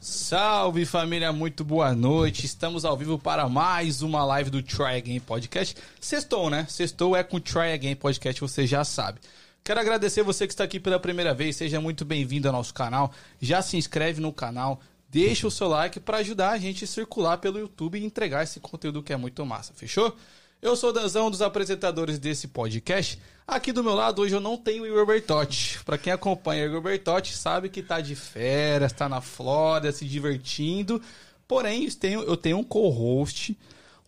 Salve família, muito boa noite. Estamos ao vivo para mais uma live do Try Again Podcast. Sextou, né? Sextou é com o Try Again Podcast, você já sabe. Quero agradecer você que está aqui pela primeira vez, seja muito bem-vindo ao nosso canal. Já se inscreve no canal, deixa o seu like para ajudar a gente a circular pelo YouTube e entregar esse conteúdo que é muito massa, fechou? Eu sou o Danzão, um dos apresentadores desse podcast. Aqui do meu lado, hoje eu não tenho o Igor Bertotti. Pra quem acompanha o Igor Bertotti, sabe que tá de férias, tá na Flórida, se divertindo. Porém, eu tenho, eu tenho um co-host,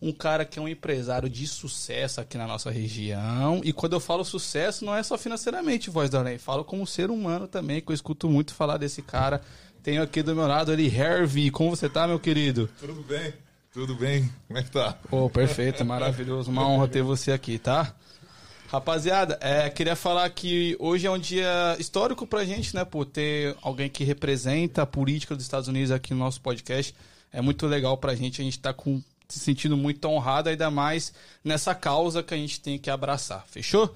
um cara que é um empresário de sucesso aqui na nossa região. E quando eu falo sucesso, não é só financeiramente, voz da lei. Falo como ser humano também, que eu escuto muito falar desse cara. Tenho aqui do meu lado ele, Hervey. Como você tá, meu querido? Tudo bem. Tudo bem? Como é que tá? Pô, perfeito, maravilhoso. Uma honra ter você aqui, tá? Rapaziada, é, queria falar que hoje é um dia histórico pra gente, né? Por ter alguém que representa a política dos Estados Unidos aqui no nosso podcast. É muito legal pra gente, a gente tá com, se sentindo muito honrado, ainda mais nessa causa que a gente tem que abraçar, fechou?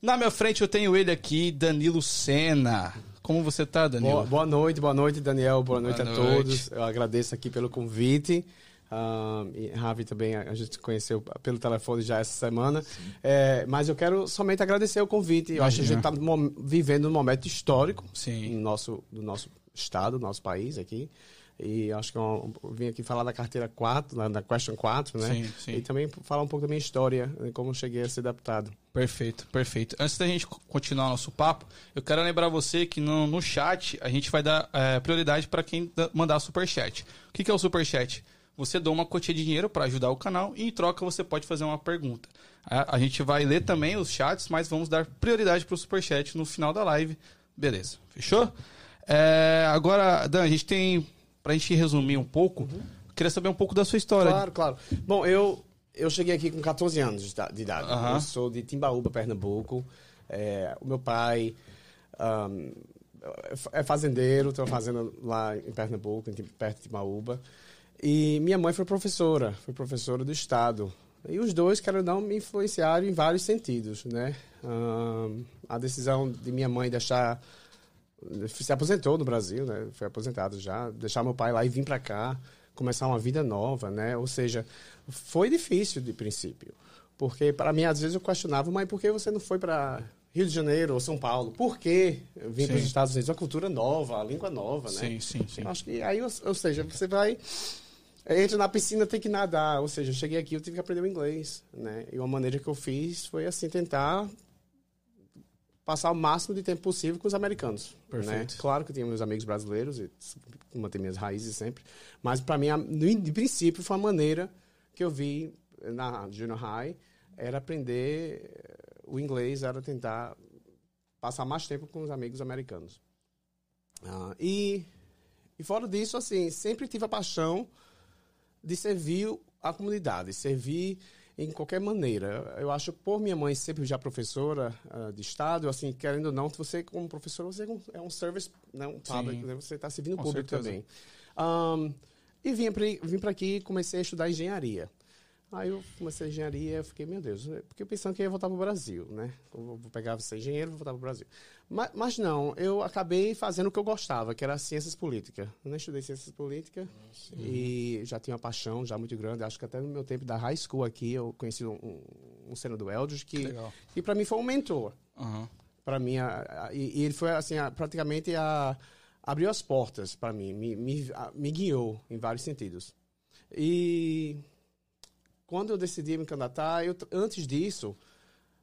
Na minha frente eu tenho ele aqui, Danilo Sena. Como você tá, Danilo? Boa, boa noite, boa noite, Daniel. Boa noite boa a noite. todos. Eu agradeço aqui pelo convite. Um, e Ravi também a gente conheceu pelo telefone já essa semana. É, mas eu quero somente agradecer o convite. Eu acho que a gente está vivendo um momento histórico Sim. No nosso, do nosso estado, do nosso país aqui. E acho que eu vim aqui falar da carteira 4, da Question 4, né? Sim, sim. E também falar um pouco da minha história, como cheguei a ser deputado. Perfeito, perfeito. Antes da gente continuar nosso papo, eu quero lembrar você que no, no chat a gente vai dar é, prioridade para quem mandar superchat. O que, que é o superchat? Você dá uma quantia de dinheiro para ajudar o canal e em troca você pode fazer uma pergunta. A, a gente vai ler também os chats, mas vamos dar prioridade para o superchat no final da live. Beleza, fechou? É, agora, Dan, a gente tem, para a gente resumir um pouco, uhum. queria saber um pouco da sua história. Claro, claro. Bom, eu, eu cheguei aqui com 14 anos de idade. Uhum. Eu sou de Timbaúba, Pernambuco. É, o meu pai... Um, é fazendeiro, tem uma fazenda lá em Pernambuco, perto de Timbaúba. E minha mãe foi professora, foi professora do Estado. E os dois, quero não, me influenciaram em vários sentidos, né? a decisão de minha mãe deixar... Se aposentou no Brasil, né? Foi aposentado já. Deixar meu pai lá e vir para cá, começar uma vida nova, né? Ou seja, foi difícil de princípio. Porque para mim, às vezes, eu questionava, mas por que você não foi para Rio de Janeiro ou São Paulo? Por que vir para os Estados Unidos? Uma cultura nova, a língua nova, né? Sim, sim, sim. Eu acho que aí, ou, ou seja, você vai entra na piscina, tem que nadar. Ou seja, eu cheguei aqui, eu tive que aprender o inglês, né? E uma maneira que eu fiz foi, assim, tentar passar o máximo de tempo possível com os americanos. Né? Perfeito. Né? Claro que eu tinha meus amigos brasileiros, e manter minhas raízes sempre. Mas, para mim, de princípio, foi a maneira que eu vi na junior high, era aprender o inglês, era tentar passar mais tempo com os amigos americanos. Ah, e, e fora disso, assim, sempre tive a paixão de servir a comunidade, servir em qualquer maneira. Eu acho, por minha mãe sempre já professora uh, de Estado, assim, querendo ou não, você como professor, você é um service, né, um public, né, você está servindo o público certeza. também. Um, e vim para aqui e comecei a estudar engenharia. Aí eu comecei a engenharia, fiquei, meu Deus, porque eu pensando que ia voltar para o Brasil, né? Eu vou pegar você engenheiro, vou voltar para o Brasil. Mas, mas, não, eu acabei fazendo o que eu gostava, que era ciências políticas. Eu não estudei ciências políticas e já tinha uma paixão já muito grande. Acho que até no meu tempo da high school aqui, eu conheci um, um, um senador Eldridge que, que, que para mim foi um mentor. Uhum. Para mim, a, a, e, e, ele foi assim, a, praticamente a, abriu as portas para mim, me, me, me guiou em vários sentidos. E quando eu decidi me candidatar, eu, antes disso,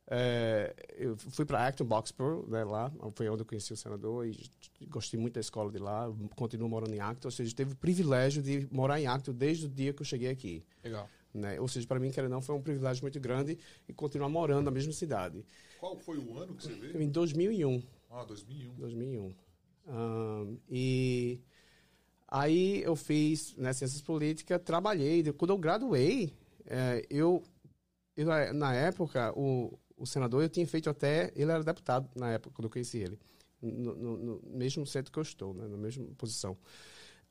é, eu fui para Acton Boxborough, né, lá, foi onde eu conheci o senador e gostei muito da escola de lá, continuo morando em Acton, ou seja, teve o privilégio de morar em Acton desde o dia que eu cheguei aqui. Legal. Né? Ou seja, para mim, quer não, foi um privilégio muito grande e continuar morando na mesma cidade. Qual foi o ano que você veio? Em 2001. Ah, 2001. 2001. Um, e aí eu fiz né, ciências políticas, trabalhei. Quando eu graduei, é, eu, eu, na época, o, o senador, eu tinha feito até. Ele era deputado na época, quando eu conheci ele. No, no, no mesmo centro que eu estou, né, na mesma posição.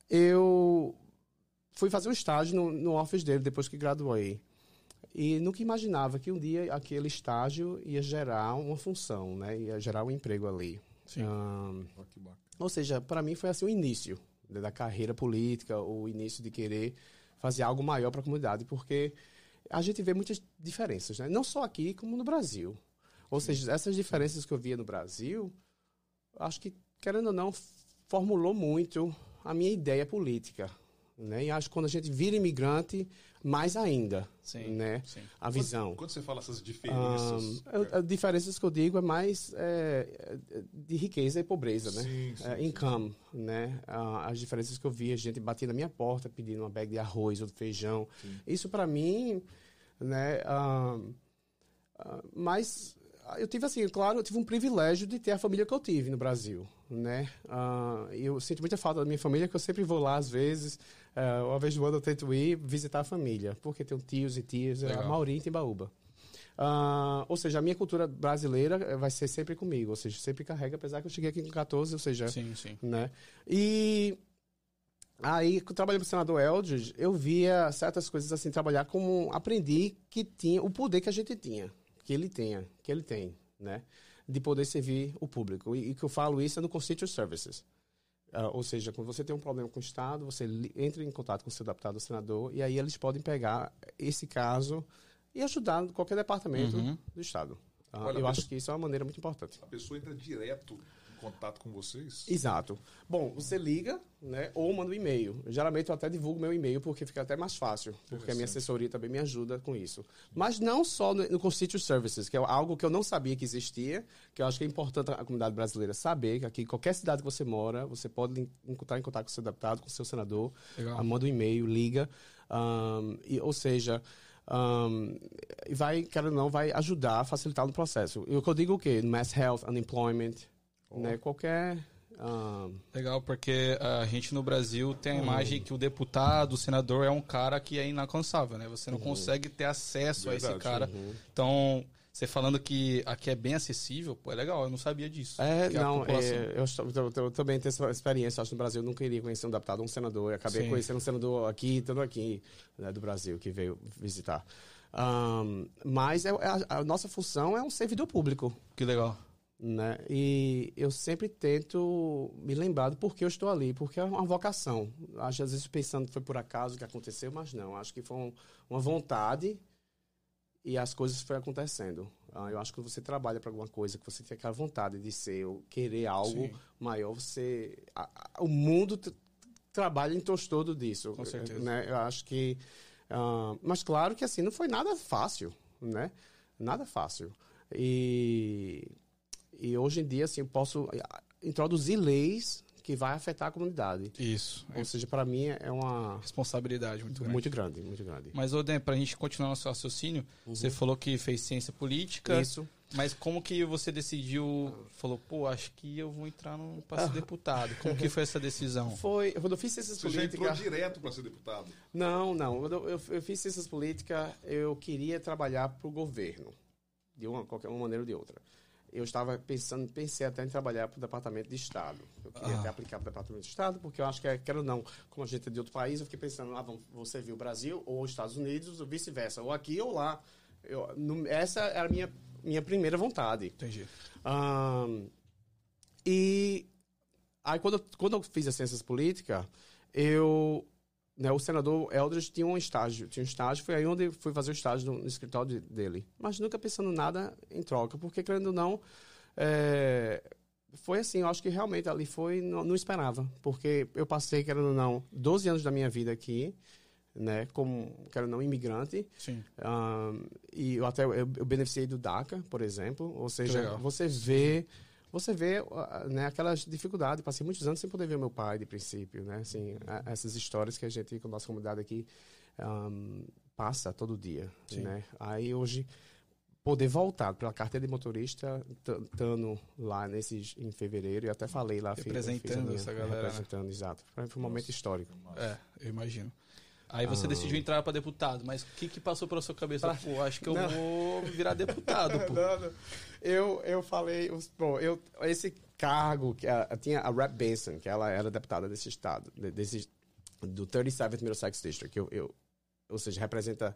Eu fui fazer um estágio no, no office dele depois que graduei. E nunca imaginava que um dia aquele estágio ia gerar uma função, né? Ia gerar um emprego ali. Sim. Um, ou seja, para mim foi assim o início né, da carreira política, o início de querer fazer algo maior para a comunidade, porque a gente vê muitas diferenças, né? não só aqui, como no Brasil. Ou seja, essas diferenças que eu via no Brasil, acho que, querendo ou não, formulou muito a minha ideia política. Né? E acho que quando a gente vira imigrante, mais ainda, Sim, né? sim. A visão. Quando, quando você fala essas diferenças. Ah, as diferenças que eu digo é mais é, de riqueza e pobreza, né? Sim, sim, É, sim. income, né? Ah, as diferenças que eu vi, a gente batia na minha porta pedindo uma bag de arroz ou de feijão. Isso para mim, né? ah, ah, mas eu tive assim, claro, eu tive um privilégio de ter a família que eu tive no Brasil, né? E eu sinto muita falta da minha família, que eu sempre vou lá às vezes, ah, uma vez no ano eu tento ir visitar a família, porque tenho tios e tias, Legal. a Mauri em Timbaúba. Ah, ou seja, a minha cultura brasileira eh, vai ser sempre comigo, ou seja, sempre carrega, apesar que eu cheguei aqui com 14, ou seja, Sim, sim. né? E aí, trabalhei para o senador Eldridge, eu via certas coisas assim, trabalhar como aprendi que tinha o poder que a gente tinha, que ele tenha, que ele tem, né? De poder servir o público. E, e que eu falo isso é no Constituent Services. Ah, ou seja, quando você tem um problema com o Estado, você entra em contato com o seu deputado ou senador, e aí eles podem pegar esse caso e ajudar qualquer departamento Uhum. do Estado. Ah, Olha, eu acho que isso é uma maneira muito importante. A pessoa entra direto contato com vocês. Exato. Bom, você liga, né, ou manda um e-mail. Geralmente eu até divulgo meu e-mail porque fica até mais fácil, porque a minha assessoria também me ajuda com isso. Mas não só no, no Services, que é algo que eu não sabia que existia, que eu acho que é importante a comunidade brasileira saber que aqui, em qualquer cidade que você mora, você pode en- entrar em contato com o seu deputado, com o seu senador, Legal. ah, manda um e-mail, liga, ahn, e, ou seja, e vai, quero ou não, vai ajudar a facilitar no processo. E o que eu digo o quê? Mass health, unemployment, né, qualquer... ahn, Legal, porque a gente no Brasil tem a Hum. imagem que o deputado, o senador é um cara que é inalcançável, né? Você não Uhum. consegue ter acesso a esse Verdade, cara. Então, você falando que aqui é bem acessível, pô, é legal, eu não sabia disso. É, não, população- é, eu, estou- eu- eu também tenho essa experiência. Acho que no Brasil eu não queria conhecer um deputado ou um senador. Eu acabei Sim. conhecendo um senador aqui, todo aqui, né, do Brasil, que veio visitar. Ahn, mas é, é a, a nossa função é um servidor público. Que legal. Né? E eu sempre tento me lembrar do porquê eu estou ali, porque é uma vocação. Acho, às vezes pensando que foi por acaso que aconteceu, mas não. Acho que foi um- uma vontade e as coisas foram acontecendo. Ah, eu acho que quando você trabalha para alguma coisa, que você tem aquela vontade de ser, ou querer algo Sim. maior, você. a- a- o mundo trabalha em torno todo disso. Com certeza. Né? Eu acho que. ah, mas claro que assim, não foi nada fácil, né? Nada fácil. E, e hoje em dia, assim, eu posso ah, introduzir leis que vai afetar a comunidade. Isso. Ou seja, para mim é uma responsabilidade muito grande. muito grande, muito grande. Mas, Oden, pra gente continuar nosso raciocínio, você falou que fez ciência política. Uhum. Isso. Mas como que você decidiu, falou, pô, acho que eu vou entrar no, pra ser deputado. Como que foi essa decisão? Foi, quando eu fiz ciências Você já entrou políticas. direto para ser deputado. Não, não. Quando eu, eu, eu fiz ciências políticas, eu queria trabalhar para o governo, de uma qualquer uma maneira ou de outra. Eu estava pensando, pensei até em trabalhar para o Departamento de Estado. Eu queria Ah. até aplicar para o Departamento de Estado, porque eu acho que, é- quero ou não, como a gente é de outro país, eu fiquei pensando, ah, vou servir o Brasil ou os Estados Unidos, ou vice-versa, ou aqui ou lá. Eu, no- essa era a minha, minha primeira vontade. Entendi. Ahn, e aí, quando, eu- quando eu fiz as ciências políticas, eu. Né, o senador Eldridge tinha um estágio. Tinha um estágio, foi aí onde fui fazer o estágio no, no escritório de- dele. Mas nunca pensando nada em troca, porque, querendo ou não, é, foi assim, eu acho que realmente ali foi, não, não esperava. Porque eu passei, querendo ou não, 12 anos da minha vida aqui, né, como, querendo ou não, imigrante. Sim. Ahn, e eu até eu, eu beneficiei do DACA, por exemplo. Ou seja, você vê você vê né, aquelas dificuldades. Passei muitos anos sem poder ver meu pai, de princípio, né? Assim, a- essas histórias que a gente, com a nossa comunidade aqui, ahn, passa todo dia, Sim. né? Aí hoje poder voltar pela carteira de motorista, estando lá nesses em fevereiro, e até falei lá, fiz- fiz Representando minha- essa galera, né? representando, exato. Foi um momento histórico. É, eu imagino. Aí Ah. você decidiu entrar pra deputado, mas o que que passou pela sua cabeça? Pô, acho que eu Não. vou virar deputado, pô. Não, não. Eu, eu falei, bom, eu, esse cargo, que a, tinha a Rep Benson, que ela era deputada desse estado, de- desse, do 37th Middlesex District, que eu, eu, ou seja, representa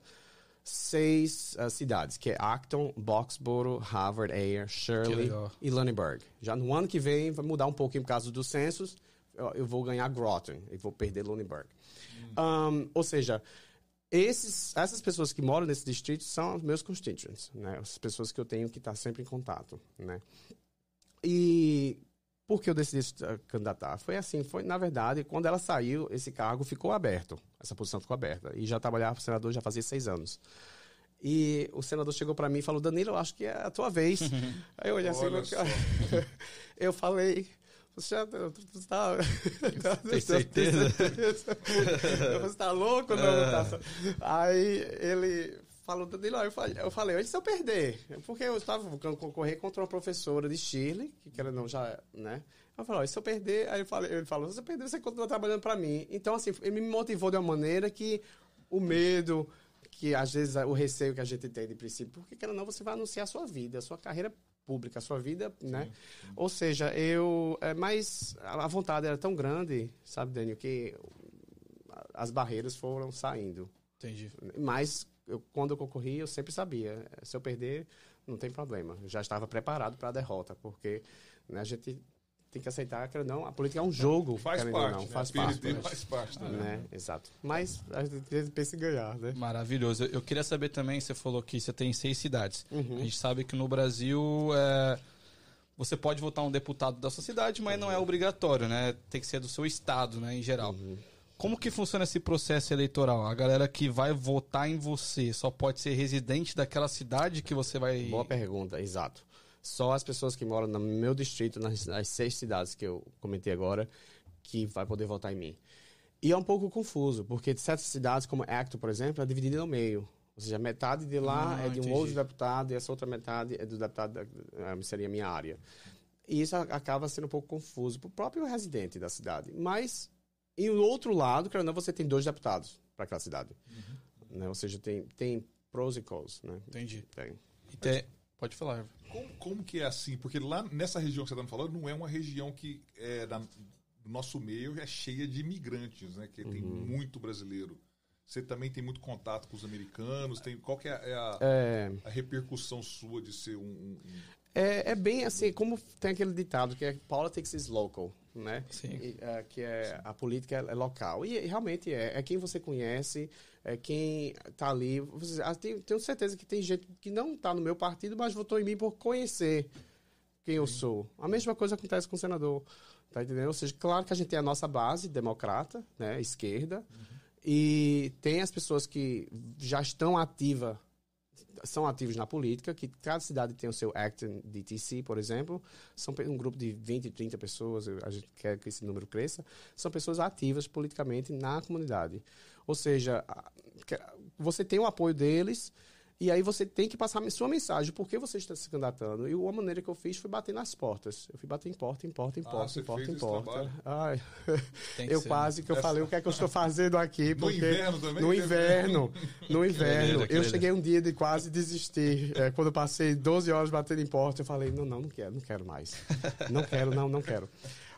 seis ah, cidades, que é Acton, Boxborough, Harvard, Ayer, Shirley e Lunenburg. Já no ano que vem vai mudar um pouquinho por causa dos censos, eu, eu vou ganhar Groton e vou perder Lunenburg. Um, ou seja, esses, essas pessoas que moram nesse distrito são os meus constituents, né? As pessoas que eu tenho que estar sempre em contato, né? E por que eu decidi candidatar? Foi assim, foi na verdade, quando ela saiu, esse cargo ficou aberto, essa posição ficou aberta. E já trabalhava para o senador já fazia seis anos. E o senador chegou para mim e falou: Danilo, eu acho que é a tua vez. Aí eu olhei assim, Olha eu falei. Você tá. Tem certeza? Você tá louco? Não, tá. Aí ele falou, Danilo, eu falei, eu falei, se eu perder? Porque eu estava concorrer contra uma professora de Chile, que quer não já, né? Eu falei, se eu perder? Aí eu falei, ele falou, se eu perder, você continua trabalhando para mim. Então, assim, ele me motivou de uma maneira que o medo, que às vezes o receio que a gente tem de princípio, porque quer ou não, você vai anunciar a sua vida, a sua carreira pública, a sua vida, né? Ou seja, eu, é, mas a vontade era tão grande, sabe, Daniel, que as barreiras foram saindo. Entendi. Mas eu, quando eu concorri, eu sempre sabia, se eu perder, não tem problema. Eu já estava preparado para a derrota, porque né, a gente tem que aceitar que não, a política é um jogo, Faz parte, não, né? faz parte. faz parte. Né? Né? Exato. Mas a gente pensa em ganhar, né? Maravilhoso. Eu, queria saber também, você falou que você tem seis cidades. Uhum. A gente sabe que no Brasil é, você pode votar um deputado da sua cidade, mas não é obrigatório, né? Tem que ser do seu estado, né, em geral. Uhum. Como que funciona esse processo eleitoral? A galera que vai votar em você só pode ser residente daquela cidade que você vai. Boa pergunta, exato. Só as pessoas que moram no meu distrito, nas, nas seis cidades que eu comentei agora, que vai poder votar em mim. E é um pouco confuso, porque certas cidades, como Acton, por exemplo, é dividida no meio. Ou seja, metade de lá Ah, é de um entendi. outro deputado e essa outra metade é do deputado, eh, seria a minha área. E isso acaba sendo um pouco confuso para o próprio residente da cidade. Mas, em outro lado, ou não, você tem dois deputados para aquela cidade. Né? Ou seja, tem, tem pros e cons, né? Entendi. Tem. E tem- Pode falar. Como, como que é assim? Porque lá nessa região que você está me falando, não é uma região que é da, do nosso meio é cheia de imigrantes, né? Que tem Uhum. muito brasileiro. Você também tem muito contato com os americanos. Tem, qual que é, é a, É, a repercussão sua de ser um- um- É, é bem assim, como tem aquele ditado que é politics is local, né? Sim. E, é, que é a política é local. E, e realmente é. É quem você conhece, é quem tá ali. Você- ah, tenho, tenho certeza que tem gente que não tá no meu partido, mas votou em mim por conhecer quem eu sou. A mesma coisa acontece com o senador. Tá entendendo? Ou seja, claro que a gente tem a nossa base democrata, né? Esquerda. E tem as pessoas que já estão ativas são ativos na política, que cada cidade tem o seu Acton DTC, por exemplo, são um grupo de 20, 30 pessoas, a gente quer que esse número cresça, são pessoas ativas politicamente na comunidade. Ou seja, você tem o apoio deles e aí você tem que passar a sua mensagem, por que você está se candidatando. E a maneira que eu fiz foi bater nas portas. Eu fui bater em porta, em porta, em Ah, porta, você em porta, em porta. Ai, eu ser, quase que eu falei o que é que eu estou fazendo aqui. No porque- inverno também? No inverno. No inverno. Eu cheguei um dia de quase desistir. É, quando eu passei 12 horas batendo em porta, eu falei, não, não, não quero, não quero mais. Não quero, não, não quero.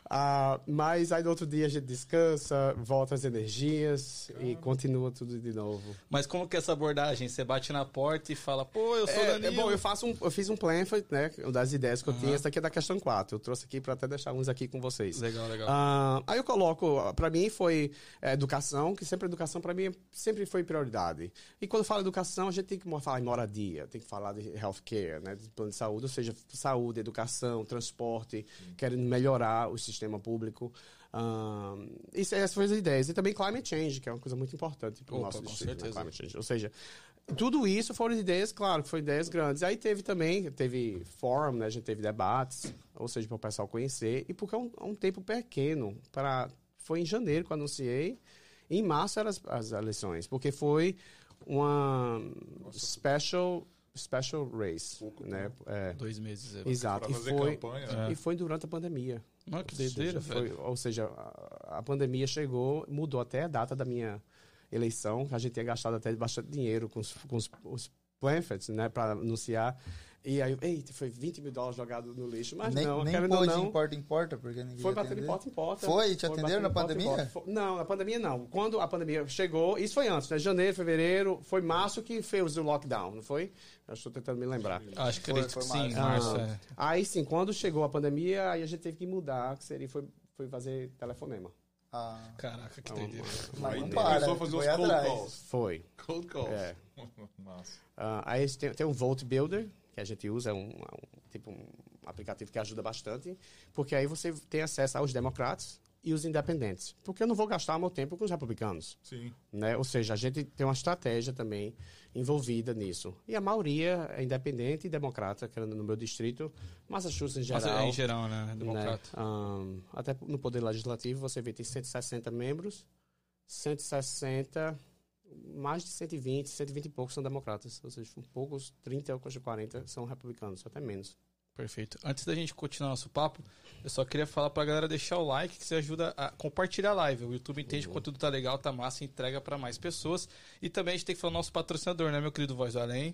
Ah, mas aí no outro dia a gente descansa, volta as energias e continua tudo de novo. Mas como que é essa abordagem? Você bate na porta e fala, pô, eu sou É, é Danilo. bom, eu faço um, eu fiz um pamphlet, né, das ideias que eu tinha. Essa aqui é da questão 4. Eu trouxe aqui para até deixar uns aqui com vocês. Legal, legal. Ah, aí eu coloco, para mim foi é, educação, que sempre educação para mim sempre foi prioridade. E quando fala educação, a gente tem que falar em moradia, tem que falar de healthcare, né, de plano de saúde, ou seja, saúde, educação, transporte, querendo melhorar o sistema público. Isso, essas foram as ideias. E também climate change, que é uma coisa muito importante para o nosso com distrito, né, certeza. climate change. Ou seja, tudo isso foram ideias, claro, foram ideias grandes. Aí teve também, teve fórum, né? A gente teve debates, ou seja, para o pessoal conhecer. E porque é um, é um tempo pequeno. Para, foi em janeiro que eu anunciei. Em março eram as, as eleições, porque foi uma special, special race. Pouco Né? É, Dois meses. é. exato. E foi, campanha. e foi durante a pandemia. Que Ou seja, doideira, foi- velho. Ou seja, a, a pandemia chegou, mudou até a data da minha eleição. A gente tinha gastado até bastante dinheiro com os, com os, os pamphlets, né, para anunciar. E aí, eita, foi 20 mil dólares jogado no lixo. Mas nem não, nem querendo pôde não, em porta em porta, porque ninguém foi batendo atender. porta em porta. Foi? Te atenderam na em pandemia? porta. Foi- Não, na pandemia não. Quando a pandemia chegou, isso foi antes, né? Janeiro, fevereiro, foi março que fez o lockdown, não foi? Eu estou tentando me lembrar. Acho que Foi- foi que sim, março. Ah, é. Aí sim, quando chegou a pandemia, aí a gente teve que mudar, que seria, foi, fui fazer telefonema. Ah, Caraca, que Então, doideira. mas não começou para, a fazer foi cold atrás. calls. Foi. Cold calls. É. Massa. Ah, aí tem, tem um Volt Builder, que a gente usa, é um, é um tipo um aplicativo que ajuda bastante, porque aí você tem acesso aos democratas e os independentes. Porque eu não vou gastar meu tempo com os republicanos. Sim. Né? Ou seja, a gente tem uma estratégia também envolvida nisso. E a maioria é independente e democrata, que no meu distrito, Massachusetts em Mas geral. é em geral, né? né? Democrata. Ahn, até no Poder Legislativo, você vê, tem 160 membros, 160, mais de 120, 120 e poucos são democratas. Ou seja, um poucos, 30 ou 40 são republicanos, até menos. Perfeito. Antes da gente continuar nosso papo, eu só queria falar pra galera deixar o like, que você ajuda a compartilhar a live. O YouTube entende que o conteúdo tá legal, tá massa, entrega pra mais pessoas. E também a gente tem que falar do nosso patrocinador, né, meu querido Voz do Além,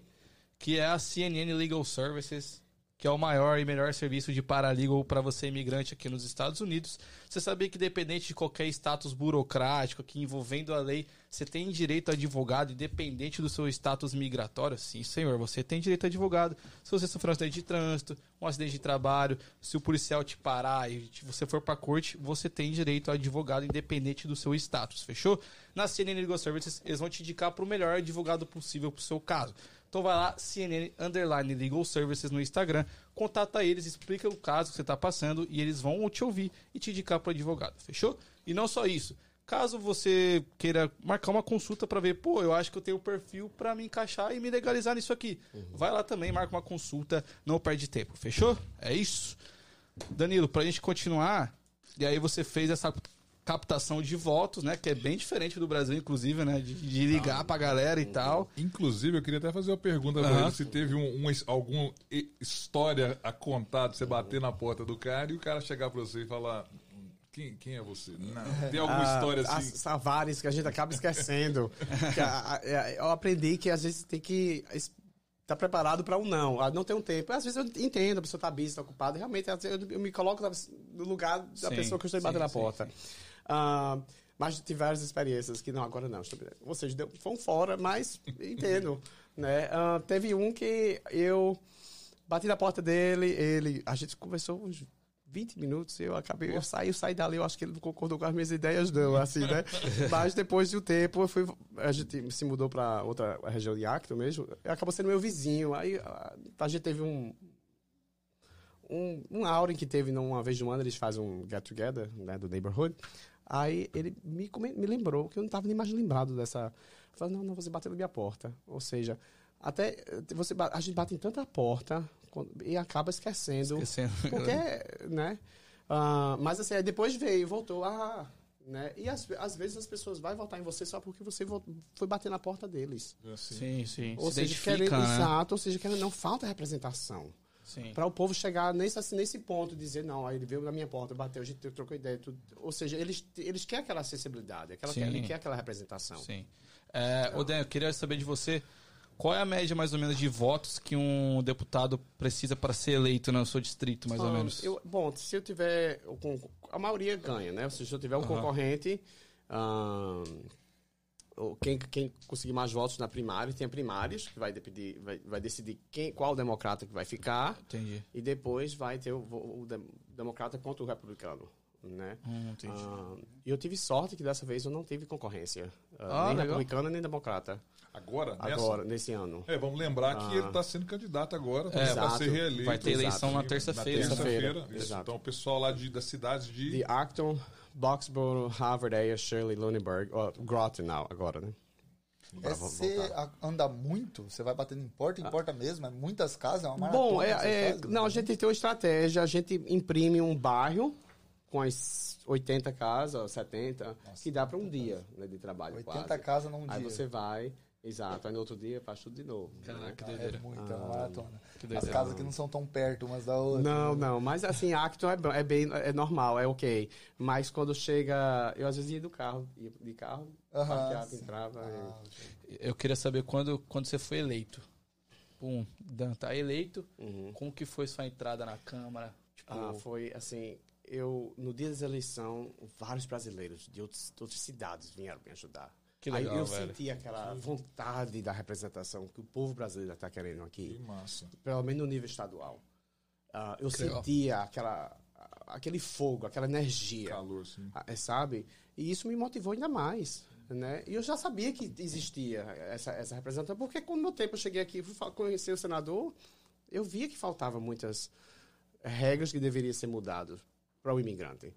que é a CNN Legal Services, que é o maior e melhor serviço de paralegal para você imigrante aqui nos Estados Unidos. Você sabia que independente de qualquer status burocrático aqui envolvendo a lei, você tem direito a advogado independente do seu status migratório? Sim, senhor, você tem direito a advogado. Se você sofreu um acidente de trânsito, um acidente de trabalho, se o policial te parar e você for pra corte, você tem direito a advogado independente do seu status, fechou? Na CNN Legal Services, eles vão te indicar para o melhor advogado possível pro seu caso. Então vai lá, CNN Underline Legal Services no Instagram, contata eles, explica o caso que você está passando e eles vão te ouvir e te indicar para o advogado, fechou? E não só isso. Caso você queira marcar uma consulta para ver, pô, eu acho que eu tenho perfil para me encaixar e me legalizar nisso aqui. Vai lá também, marca uma consulta, não perde tempo, fechou? É isso. Danilo, pra gente continuar, e aí você fez essa captação de votos, né? Que é bem diferente do Brasil, inclusive, né? De, de ligar pra galera e tal. Inclusive, eu queria até fazer uma pergunta pra ele se teve um, um, alguma hi- história a contar de você bater na porta do cara e o cara chegar pra você e falar. Quem, quem é você? Não. Tem alguma Ah, história assim? As, há várias que a gente acaba esquecendo. Que a- a- eu aprendi que às vezes tem que estar preparado para um não. Ah, Não tem um tempo. Às vezes eu entendo, a pessoa está busy, está ocupada. Realmente, eu, eu me coloco no lugar da Sim, pessoa que eu estou sim, batendo na sim, porta. Ah, mas tive várias experiências que não, agora não. estou- Ou seja, deu, foi um fora, mas entendo. né? Ah, teve um que eu bati na porta dele, ele, a gente conversou uns 20 minutos, eu acabei, eu saí, eu saí dali, eu acho que ele não concordou com as minhas ideias não, assim, né? Mas depois de um tempo, eu fui, a gente se mudou para outra região de Acton mesmo, acabou sendo meu vizinho, aí a, a gente teve um um, um outing que teve uma vez no ano, eles fazem um get together, né, do neighborhood. Aí ele me, me lembrou, que eu não estava nem mais lembrado dessa. Falei, não, não, você bateu na minha porta. Ou seja, até você, a gente bate em tanta porta quando- e acaba esquecendo. Esquecendo. Porque, né? Ah, mas assim, aí depois veio, voltou, ah, né? E às, às vezes as pessoas vão votar em você só porque você vo- foi bater na porta deles. Sim, sim. Ou Se seja, querendo, né? exato, ou seja, querendo, não falta representação. Para o povo chegar nesse, assim, nesse ponto, dizer, não, aí ele veio na minha porta, bateu, a gente trocou ideia, tudo. Ou seja, eles, eles querem aquela acessibilidade, aquela, Sim. ele quer aquela representação. Sim. É, ô Dan, eu queria saber de você qual é a média mais ou menos de votos que um deputado precisa para ser eleito no seu distrito, mais ou Ah, menos? eu- bom, se eu tiver. A maioria ganha, né? Se eu tiver um Aham. concorrente. Quem, quem conseguir mais votos na primária, tem primárias, que vai, decidir, vai, vai decidir quem, qual democrata que vai ficar. Entendi. E depois vai ter o, o dem- democrata contra o republicano. Né? Hum, entendi. Ah, E eu tive sorte que dessa vez eu não tive concorrência. ah, Ah, nem legal. republicana, nem democrata. Agora, nessa? Agora, nesse ano. É, vamos lembrar que Ah. ele está sendo candidato agora É, para ser reeleito. Vai ter eleição Exato. na terça-feira. Isso. exato. Então, o pessoal lá de, das cidades de. De Acton, Boxborough, Harvard, Aya, Shirley, Lunenburg, ó, Groton now, agora, né? É, vo- você anda muito, você vai batendo em porta, em porta mesmo, é muitas casas, é uma maratona. Bom, é, é- faz, não, a gente tem uma estratégia, a gente imprime um bairro com as 80 casas, 70, que dá para um dia né, de trabalho 80 quase. casas num Aí dia. você vai, exato, aí no outro dia faz tudo de novo. Caraca, né? que É doideira. muito, é uma maratona. Que As casas que não são tão perto umas da outra. Não, não, mas assim, Acton é, é bem, é normal, é ok. Mas quando chega, eu às vezes ia do carro, ia de carro, parqueado, sim. entrava. Ah, e- Eu queria saber quando, quando você foi eleito. Pum, Dan tá eleito. Como que foi sua entrada na Câmara? Tipo, Ah, foi assim, eu, no dia da eleição, vários brasileiros de outros, de outras cidades vieram me ajudar. Que legal, Aí eu velho. senti aquela vontade da representação que o povo brasileiro está querendo Que aqui, massa. pelo menos no nível estadual. Ah, eu Que legal. sentia aquela, aquele fogo, aquela energia. Calor, sim. Ah, é, sabe? E isso me motivou ainda mais. Né? E eu já sabia que existia essa, essa representação, porque quando no tempo eu cheguei aqui e fui conhecer o senador, eu via que faltavam muitas regras que deveriam ser mudadas para o imigrante.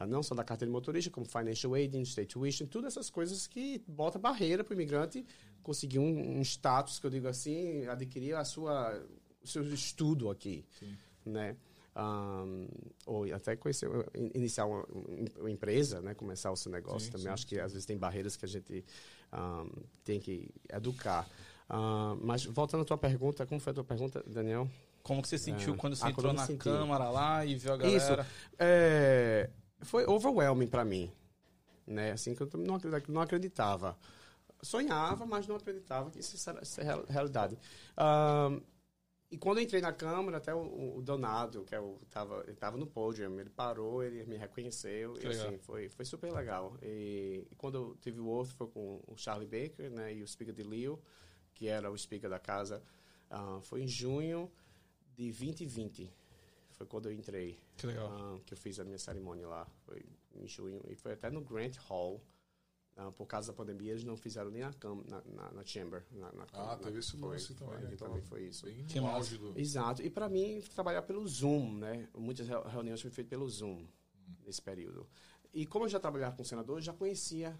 Ah, Não só da carteira de motorista, como financial aid, state tuition, todas essas coisas que bota barreira para o imigrante conseguir um, um status, que eu digo assim, adquirir a sua, o seu estudo aqui. Né? Um, ou até conhecer, in- iniciar uma, uma empresa, né? começar o seu negócio Sim, também. sim, Acho que às vezes tem barreiras que a gente um, tem que educar. Ah, mas voltando à tua pergunta, como foi a tua pergunta, Daniel? Como que você sentiu É. quando você Ah, entrou na senti. câmara lá e viu a Isso. galera? É, foi overwhelming para mim, né? Assim que eu não acreditava. Sonhava, mas não acreditava que isso isso é real- realidade. Ahn, e quando eu entrei na câmara, até o, o Donado, que é o, tava, ele tava no pódio, ele parou, ele me reconheceu, e assim, foi, foi super legal. E, e quando eu tive o outro, foi com o Charlie Baker, né, e o speaker de Leo, que era o speaker da casa, ah, foi em junho de 2020. Foi quando eu entrei. Que legal. Ah, que eu fiz a minha cerimônia lá. Foi em junho. E foi até no Grant Hall. Ah, por causa da pandemia, eles não fizeram nem na, cam na, na, na Chamber. Na, na, Ah, na- teve esse foi, lance também, foi, né? também foi isso. Bem Que no massa. auge do... Exato. E para mim, trabalhar pelo Zoom, né? Muitas reu- reuniões foram feitas pelo Zoom nesse período. E como eu já trabalhava com o senador, eu já conhecia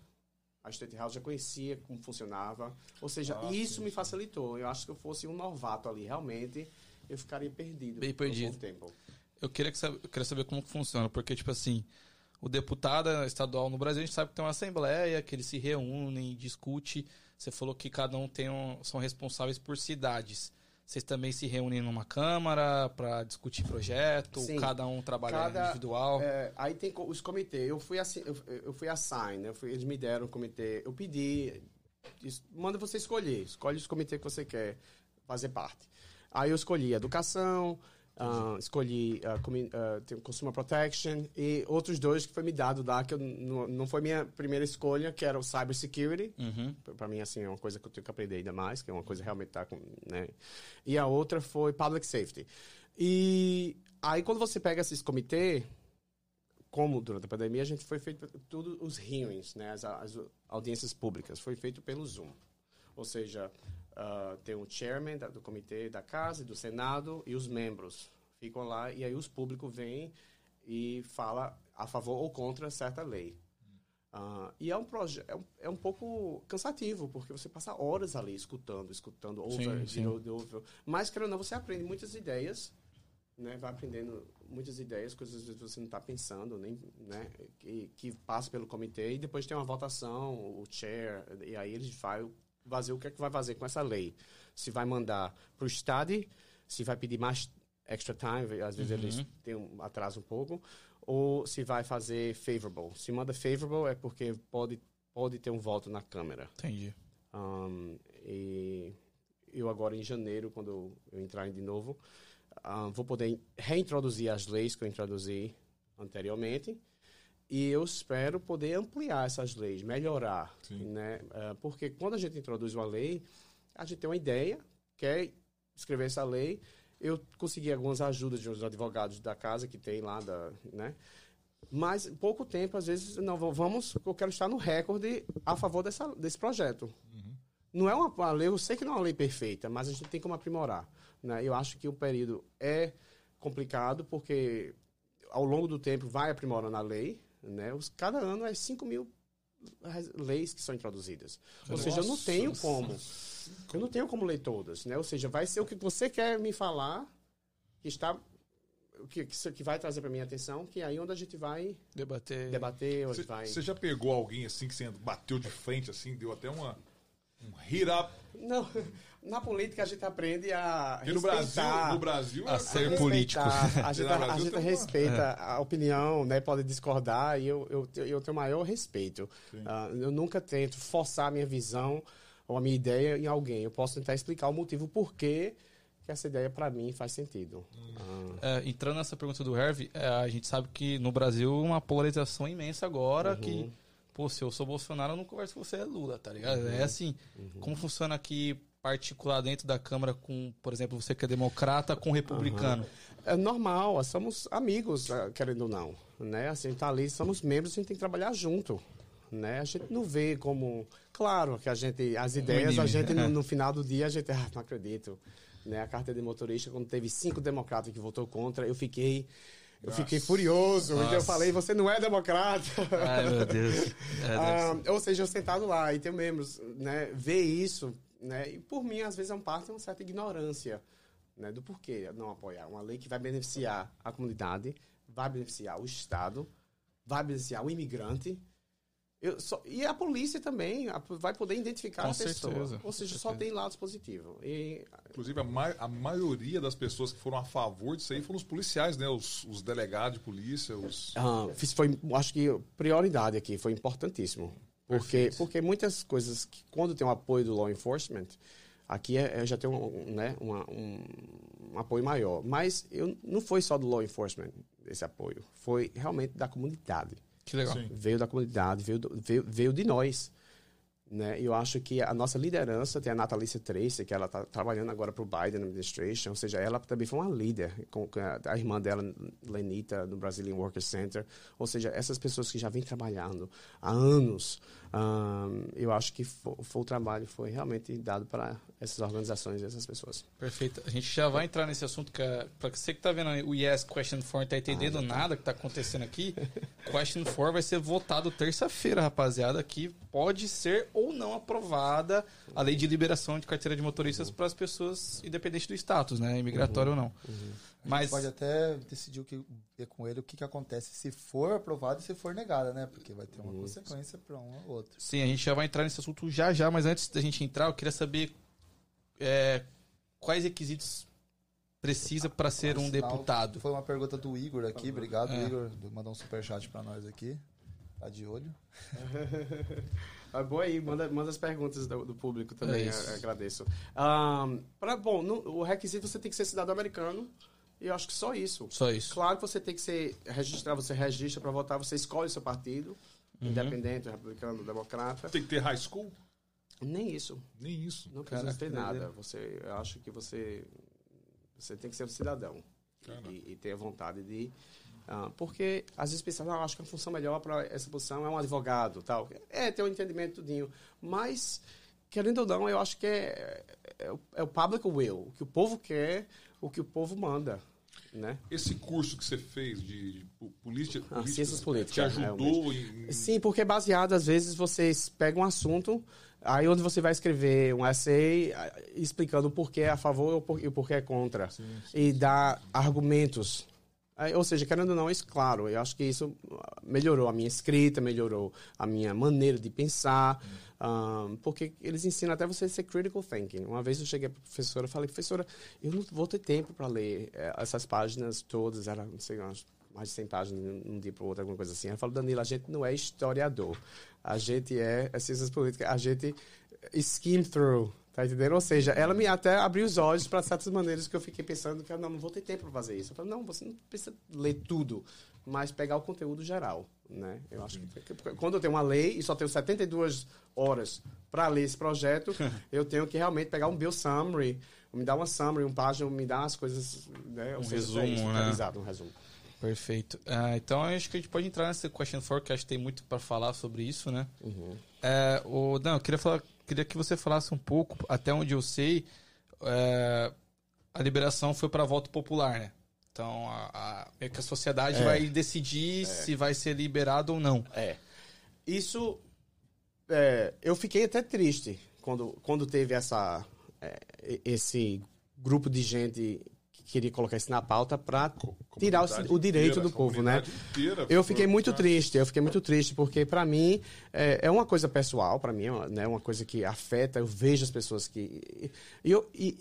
a State House, já conhecia como funcionava. Ou seja, Ah, isso sim, me sim. facilitou. Eu acho que eu fosse um novato ali, realmente, eu ficaria perdido. Bem perdido. tempo. Eu queria, que eu queria saber como que funciona, porque, tipo assim, o deputado estadual no Brasil, a gente sabe que tem uma assembleia, que eles se reúnem, discute. Você falou que cada um tem um, são responsáveis por cidades. Vocês também se reúnem numa câmara para discutir projeto? Sim. Cada um trabalha Cada- individual? É, aí tem os comitês. Eu fui assim, eu, eu fui assign, né? Eu fui- eles me deram o comitê. Eu pedi, isso- manda você escolher, escolhe os comitês que você quer fazer parte. Aí eu escolhi educação, ah, escolhi tem consumer protection e outros dois que foi me dado lá que eu, não, não foi minha primeira escolha, que era o cyber security. Uhum. Para mim, assim, é uma coisa que eu tenho que aprender ainda mais, que é uma coisa realmente tá com, né? E a outra foi public safety. E aí, quando você pega esses comitês, como durante a pandemia, a gente foi feito todos os hearings, né? As, as audiências públicas, foi feito pelo Zoom. Ou seja, ah, tem o chairman da- do comitê da casa, do senado e os membros ficam lá e aí os públicos vêm e fala a favor ou contra certa lei. Ah, e é um projeto é, um, é um pouco cansativo porque você passa horas ali escutando, escutando over, Sim, sim. over. Mas querendo não, você aprende muitas ideias, né? Vai aprendendo muitas ideias, coisas que você não está pensando, nem, né? Que, que passa pelo comitê e depois tem uma votação, o chair e aí eles vai fazer o que é que vai fazer com essa lei. Se vai mandar para o study, se vai pedir mais extra time, às vezes eles têm um atraso um pouco, ou se vai fazer favorable. Se manda favorable é porque pode, pode ter um voto na Câmara. Entendi. Um, e eu agora em janeiro, quando eu entrar de novo, um, vou poder reintroduzir as leis que eu introduzi anteriormente. E eu espero poder ampliar essas leis, melhorar. Sim. Né? Uh, porque quando a gente introduz uma lei, a gente tem uma ideia, quer escrever essa lei. Eu consegui algumas ajudas de uns advogados da casa que tem lá, da, né? Mas pouco tempo, às vezes, não vamos. Eu quero estar no recorde a favor dessa, desse projeto. Não é uma, uma lei, eu sei que não é uma lei perfeita, mas a gente tem como aprimorar. Né? Eu acho que o período é complicado, porque ao longo do tempo vai aprimorando a lei. Né? Os, cada ano é 5 mil leis que são introduzidas. Ou seja, eu não tenho como. Eu não tenho como ler todas. Né? Ou seja, vai ser o que você quer me falar que está. o Que, que, que vai trazer para minha atenção, que é aí onde a gente vai Debater. debater, onde Você vai. você já pegou alguém assim que você bateu de frente, assim, deu até uma. Um hit up. Não, na política a gente aprende a Porque no Brasil, respeitar- no Brasil a é- ser respeitar. político. A gente, a gente tem uma- respeita a opinião, né? Pode discordar e eu, eu, eu tenho o maior respeito. Ah, eu nunca tento forçar a minha visão ou a minha ideia em alguém. Eu posso tentar explicar o motivo por que que essa ideia para mim faz sentido. Ah, É, entrando nessa pergunta do Hervey, é, a gente sabe que no Brasil uma polarização imensa agora Uhum. que, pô, se eu sou Bolsonaro, eu não converso com você, é Lula, tá ligado? É assim, como funciona aqui particular dentro da Câmara com, por exemplo, você que é democrata com republicano? É normal, somos amigos, eh, querendo ou não. Né? Assim, tá ali, somos membros, a gente tem que trabalhar junto. Né? A gente não vê como. Claro que a gente. As ideias, a gente, no, no final do dia, a gente. Ah, não acredito. Né? A carta de motorista, quando teve cinco democratas que votou contra, eu fiquei. Eu fiquei furioso. Então eu falei, você não é democrata. Ai, meu Deus. É, ah, ou seja, eu sentado lá e tenho membros, né? Ver isso, né? E por mim, às vezes, é um parte de uma certa ignorância. Né, do porquê não apoiar uma lei que vai beneficiar a comunidade, vai beneficiar o Estado, vai beneficiar o imigrante. Só, e a polícia também vai poder identificar Com a pessoa. Certeza, Ou seja, só tem lados positivos. E, Inclusive, a, ma a, maioria das pessoas que foram a favor disso aí foram os policiais, né? Os, os delegados de polícia, os... Ah, foi, acho que prioridade aqui, foi importantíssimo. Porque, porque muitas coisas, que, quando tem o apoio do law enforcement, aqui é, é já tem um, né, uma, um, um, apoio maior. Mas eu, não foi só do law enforcement esse apoio, foi realmente da comunidade. Que legal. Sim. Veio da comunidade, veio, do, veio, veio de nós. Né? Eu acho que a nossa liderança tem a Natalícia Tracy, que ela está trabalhando agora para o Biden Administration, ou seja, ela também foi uma líder, com a irmã dela, Lenita, no Brazilian Workers Center. Ou seja, essas pessoas que já vêm trabalhando há anos, um, eu acho que foi, foi, o trabalho foi realmente dado para essas organizações e essas pessoas. Perfeito. A gente já vai entrar nesse assunto, para você que está vendo o Yes Question 4 está entendendo ah, tá. nada que está acontecendo aqui, Question 4 vai ser votado terça-feira, rapaziada, que pode ser ou não aprovada a lei de liberação de carteira de motoristas uhum. para as pessoas, independente do status, né? Imigratório uhum. ou não. Uhum. Mas pode até decidir o que ver com ele o que, que acontece se for aprovado e se for negada, né? Porque vai ter uma consequência para um ou outro. Sim, a gente já vai entrar nesse assunto já já, mas antes da gente entrar, eu queria saber é, quais requisitos precisa para ser um deputado. Foi uma pergunta do Igor aqui, obrigado é. Igor, mandou um super chat para nós aqui. Tá de olho. é boa aí, manda, manda as perguntas do, do público também, é agradeço. Um, pra, bom, no, o requisito você tem que ser cidadão americano. E eu acho que só isso. Só isso. Claro que você tem que ser registrar, você registra para votar, você escolhe o seu partido, uhum. independente, republicano, democrata. Tem que ter high school? Nem isso. Nem isso. Não precisa ter nada. Você, eu acho que você, você tem que ser um cidadão e, e, ter a vontade de uh, porque às vezes pensam, ah, acho que a função melhor para essa posição é um advogado, tal. É ter um entendimento tudinho, mas querendo ou não, eu acho que é, é, é o public will, o que o povo quer, o que o povo manda. Né? Esse curso que você fez de, de política, ah, ciências políticas te ajudou em... Sim, porque é baseado, às vezes, vocês pegam um assunto, aí onde você vai escrever um essay ah, explicando o porquê é a favor e o porquê é contra. Sim, sim, e dar argumentos. Ou seja, querendo ou não, isso, claro, eu acho que isso melhorou a minha escrita, melhorou a minha maneira de pensar. Hum um, porque eles ensinam até você a ser critical thinking. Uma vez eu cheguei para a professora e falei, professora, eu não vou ter tempo para ler eh, essas páginas todas, era, não sei, mais de 100 páginas um dia para o outro, alguma coisa assim. Ela falou, Danilo, a gente não é historiador. A gente é, é ciências políticas, a gente skim through, tá entendendo? Ou seja, ela me até abriu os olhos para certas maneiras que eu fiquei pensando que eu não, não vou ter tempo para fazer isso. Eu falei, não, você não precisa ler tudo, mas pegar o conteúdo geral. Né? Eu acho que quando eu tenho uma lei e só tenho 72 horas para ler esse projeto, eu tenho que realmente pegar um bill summary, me dar uma summary, um página, me dar as coisas, né? um resumo, é isso, né? Exato, um resumo. Perfeito. Uh, então acho que a gente pode entrar nessa question for, que acho que tem muito para falar sobre isso, né? Uhum. Uh, o, não, eu queria falar, queria que você falasse um pouco, até onde eu sei, uh, a liberação foi para voto popular, né? Então, a, a, que a sociedade é. vai decidir é. se vai ser liberado ou não. É. Isso. É, eu fiquei até triste quando, quando teve essa, é, esse grupo de gente queria colocar isso na pauta para tirar o, o direito inteira, do povo, né? Eu fiquei muito triste, eu fiquei muito triste, porque para mim é, é, uma coisa pessoal, para mim é uma, né, uma coisa que afeta, eu vejo as pessoas que. Eu, e,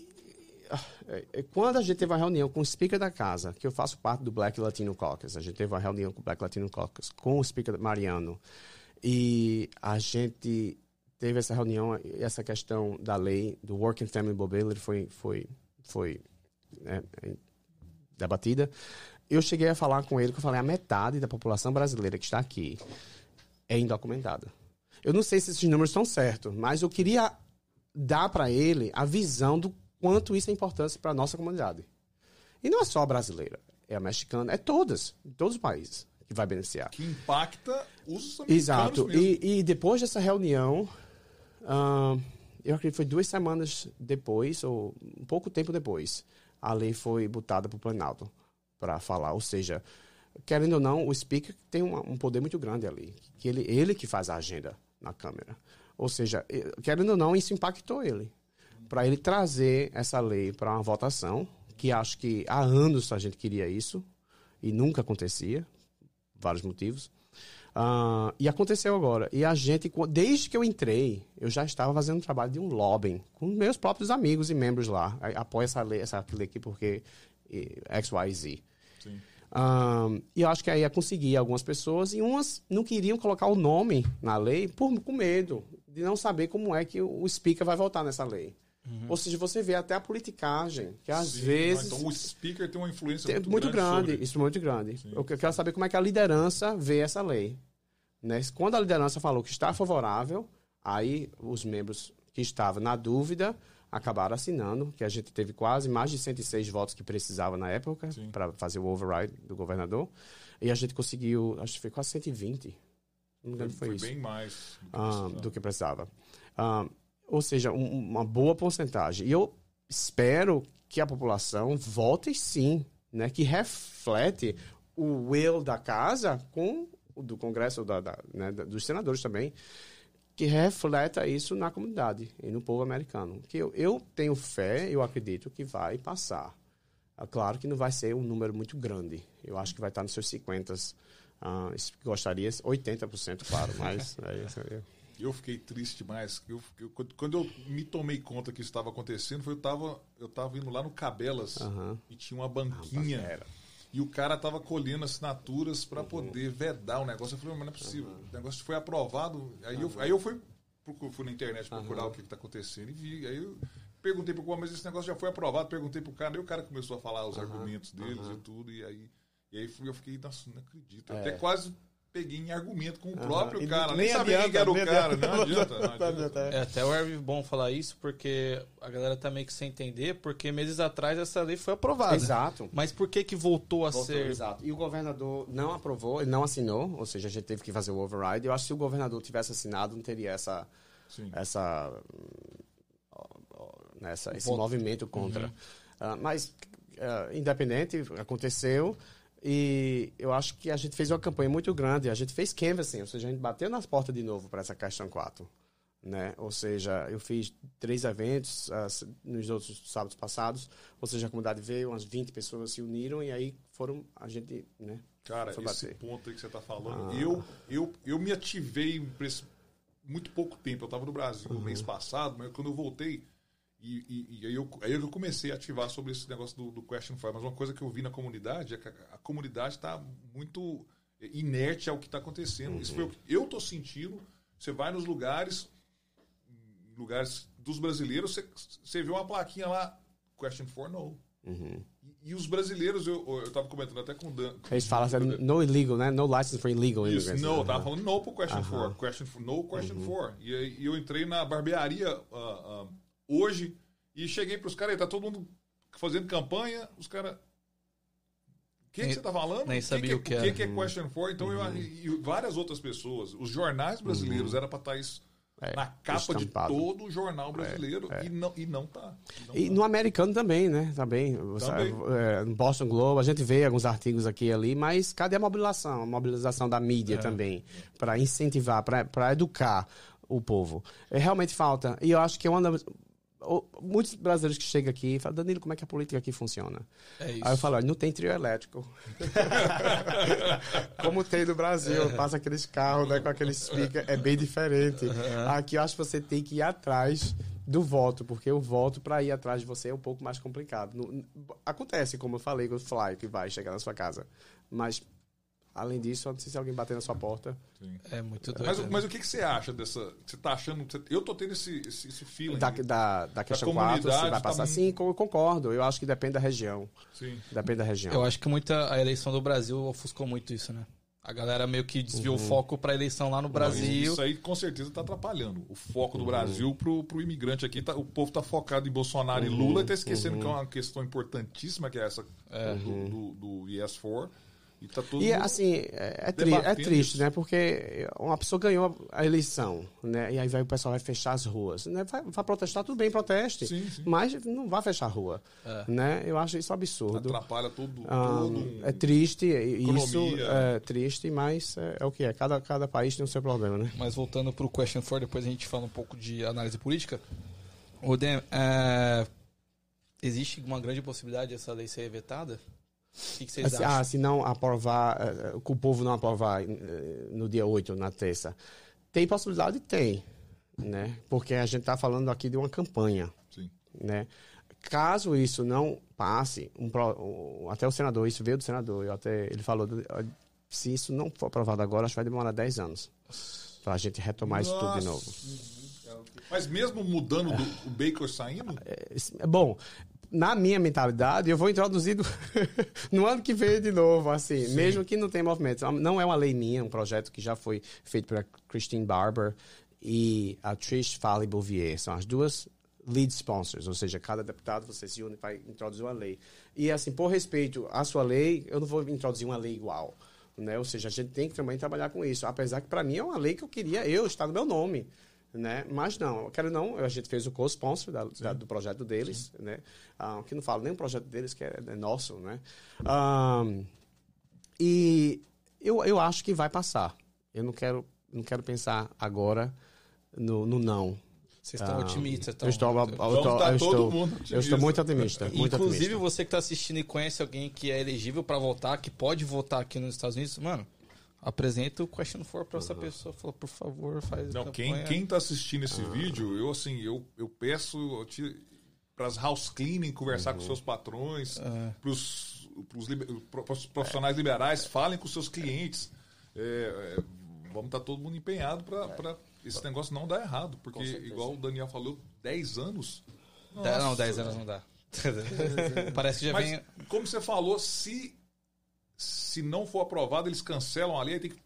é, é, quando a gente teve uma reunião com o speaker da casa, que eu faço parte do Black Latino Caucus, a gente teve uma reunião com o Black Latino Caucus, com o speaker Mariano, e a gente teve essa reunião, essa questão da lei do Working Family Mobility foi, foi, foi né, debatida. Eu cheguei a falar com ele que eu falei, a metade da população brasileira que está aqui é indocumentada. Eu não sei se esses números estão certos, mas eu queria dar para ele a visão do quanto isso é importante para a nossa comunidade. E não é só a brasileira, é a mexicana, é todas, em todos os países que vai beneficiar. Que impacta os americanos Exato. mesmo. E, e depois dessa reunião, ah, eu acredito que foi duas semanas depois, ou um pouco tempo depois, a lei foi botada para o Planalto para falar. Ou seja, querendo ou não, o speaker tem um, um poder muito grande ali. Que ele, ele que faz a agenda na Câmara. Ou seja, querendo ou não, isso impactou ele. Para ele trazer essa lei para uma votação, que acho que há anos a gente queria isso, e nunca acontecia, vários motivos. Ah, e aconteceu agora. E a gente, desde que eu entrei, eu já estava fazendo um trabalho de um lobbying com meus próprios amigos e membros lá. A- Apoia essa lei, essa lei aqui porque X, Y, Z. Sim. Ah, e eu acho que aí ia conseguir algumas pessoas e umas não queriam colocar o nome na lei por, com medo de não saber como é que o, o speaker vai votar nessa lei. Ou seja, você vê até a politicagem, que às Sim, vezes Então o speaker tem uma influência tem- muito, muito, grande, sobre- isso é muito grande. Eu que- eu quero saber como é que a liderança vê essa lei. Né? Quando a liderança falou que está favorável, aí os membros que estavam na dúvida acabaram assinando, que a gente teve quase mais de 106 votos que precisava na época para fazer o override do governador. E a gente conseguiu, acho que foi quase 120. Não me engano, foi, Foi isso bem mais do que ah, precisava. do que precisava. Ah, ou seja, um- uma boa porcentagem. E eu espero que a população vote sim, né? que reflete o will da casa com o do Congresso, da, da- né, dos senadores também, que refleta isso na comunidade e no povo americano. Que eu, eu tenho fé, eu acredito que vai passar. É claro que não vai ser um número muito grande. Eu acho que vai estar nos seus 50. Ah, gostaria 80%, claro, mas é isso aí. Eu fiquei triste demais. Eu, eu- quando- eu me tomei conta que isso estava acontecendo, foi eu tava, eu tava indo lá no Cabelas Aham. e tinha uma banquinha. Era. E o cara tava colhendo assinaturas para poder vedar o negócio. Eu falei, mas não é possível. O negócio foi aprovado. Aí, eu, aí eu fui, fui na internet procurar o que, está acontecendo e vi. Aí eu perguntei pro cara, mas esse negócio já foi aprovado. Perguntei pro cara, e o cara começou a falar os argumentos deles e tudo. E aí, e aí fui- eu fiquei, nossa, não acredito. Eu Até quase peguei em argumento com o próprio É. E cara. nem Nem sabia quem adianta, era o cara. adianta. Não adianta, não adianta. É até o Herb bom falar isso, porque a galera tá meio que sem entender, porque meses atrás essa lei foi aprovada. Exato. Mas por que que voltou a Voltou, ser... Exato. E o governador não aprovou, ele não assinou, ou seja, a gente teve que fazer o override. Eu acho que se o governador tivesse assinado, não teria essa, Sim. essa, nessa, esse Voto. movimento contra. Ah, mas, ah, independente, aconteceu. E eu acho que a gente fez uma campanha muito grande. A gente fez canvassing, ou seja, a gente bateu nas portas de novo para essa questão 4. Né? Ou seja, eu fiz três eventos nos outros sábados passados. Ou seja, a comunidade veio, umas 20 pessoas se uniram e aí foram a gente, né? Cara, esse bater. ponto aí que você está falando, Ah. eu, eu, eu me ativei muito pouco tempo. Eu estava no Brasil Uhum. no mês passado, mas quando eu voltei, e, e- e aí, eu, aí eu comecei a ativar sobre esse negócio do, do Question Fire. Mas uma coisa que eu vi na comunidade é que a, a comunidade está muito inerte ao que está acontecendo. Isso foi o que eu estou sentindo. Você vai nos lugares, lugares dos brasileiros, você, você vê uma plaquinha lá, Question for No. Uhum. E, e os brasileiros, eu, eu estava comentando até com o Dan. Eles falam assim, no illegal, né? No license for illegal Isso, immigrants. não, eu Aham. tava falando no pro question for. Question for no question Uhum. for. E aí e eu entrei na barbearia ah, ah, hoje e cheguei pros caras, aí tá todo mundo fazendo campanha, os caras. O que, que você tá falando? nem O que sabia que, o que o era. que, que é question for? Então eu e várias outras pessoas, os jornais brasileiros era para estar isso Uhum. É, na capa de estampado. todo o jornal brasileiro e não e não tá. E não E tá. no americano também, né? Também. Você- Também. é, no Boston Globe, a gente vê alguns artigos aqui e ali, mas cadê a mobilização? A mobilização da mídia É. também, para incentivar, para educar o povo. É, realmente falta. E eu acho que é uma das. o- Muitos brasileiros que chegam aqui falam, Danilo, como é que a política aqui funciona? É. Aí eu falo, olha, não tem trio elétrico. Como tem no Brasil, passa aqueles carros né, com aquele speaker, é bem diferente. Aqui eu acho que você tem que ir atrás do voto, porque o voto para ir atrás de você é um pouco mais complicado. Acontece, como eu falei, com o Fly, que vai chegar na sua casa. Mas, além disso, eu não sei se alguém bater na sua porta. Sim. É muito doido. Mas, né? mas o que, que você acha dessa. Você tá achando. eu tô tendo esse, esse, esse feeling. Da, da, da questão 4, se vai tá passar. muito- Sim, co- concordo. Eu acho que depende da região. Sim. Depende da região. Eu acho que muita a eleição do Brasil ofuscou muito isso, né? A galera meio que desviou Uhum. o foco pra eleição lá no Brasil. Isso aí com certeza está atrapalhando. O foco do Brasil pro, pro imigrante aqui, tá- o povo tá focado em Bolsonaro e Lula e tá esquecendo que é uma questão importantíssima, que é essa do, do, do IS4. E tá todo E assim, é, é, tri- é triste, isso. né? Porque uma pessoa ganhou a eleição, né? E aí vai, o pessoal vai fechar as ruas. Né? Vai, vai protestar, tudo bem, proteste. Sim, sim. Mas não vai fechar a rua. Né? Eu acho isso absurdo. atrapalha todo, Ah, todo um- é triste, Economia. isso é triste, mas é, é o que é. Cada, cada país tem o seu problema, né? Mas voltando pro question for, depois a gente fala um pouco de análise política. O Dan, é, existe uma grande possibilidade dessa lei ser vetada? O que, que vocês Assim, acham? ah, se não aprovar, eh, eh, que o povo não aprovar eh, no dia 8, na terça. Tem possibilidade? Tem. Né? Porque a gente está falando aqui de uma campanha. Sim. Né? Caso isso não passe, um até o senador, isso veio do senador, eu até, ele falou, se isso não for aprovado agora, acho que vai demorar 10 anos para a gente retomar isso tudo de novo. Mas mesmo mudando do, o Baker saindo, É, é bom. Na minha mentalidade, eu vou introduzir do- no ano que vem de novo, assim, mesmo que não tenha movimento. Não é uma lei minha, é um projeto que já foi feito pela Christine Barber e a Trish Falley Bouvier. São as duas lead sponsors, ou seja, cada deputado você se une para introduzir uma lei. E assim, por respeito à sua lei, eu não vou introduzir uma lei igual. Né? Ou seja, a gente tem que também trabalhar com isso. Apesar que para mim é uma lei que eu queria eu estar no meu nome. Né? Mas não, eu quero não. A gente fez o co-sponsor da- da- do projeto deles, né? Ah, que não falo nem o projeto deles, que é, é nosso, né? Ah, e eu, eu acho que vai passar. Eu não quero, não quero pensar agora no, no não. Vocês estão Ah, otimistas? eu estou, eu, estou- tá eu todo estou- mundo eu estou muito otimista. Muito Inclusive, otimista. você que está assistindo e conhece alguém que é elegível para votar, que pode votar aqui nos Estados Unidos, mano, apresenta o question for para essa pessoa. Fala, por favor, faz não, quem, campanha. quem tá assistindo esse vídeo, eu assim, eu, eu peço para as house cleaning conversar com seus patrões, para os profissionais liberais, falem com seus clientes. É, é, vamos estar todo mundo empenhado para esse negócio não dar errado, porque igual o Daniel falou, 10 anos. Dez- não, Nossa. 10 anos não dá. Parece que já Mas, vem. como você falou, se, se não for aprovado, eles cancelam a lei, aí tem que,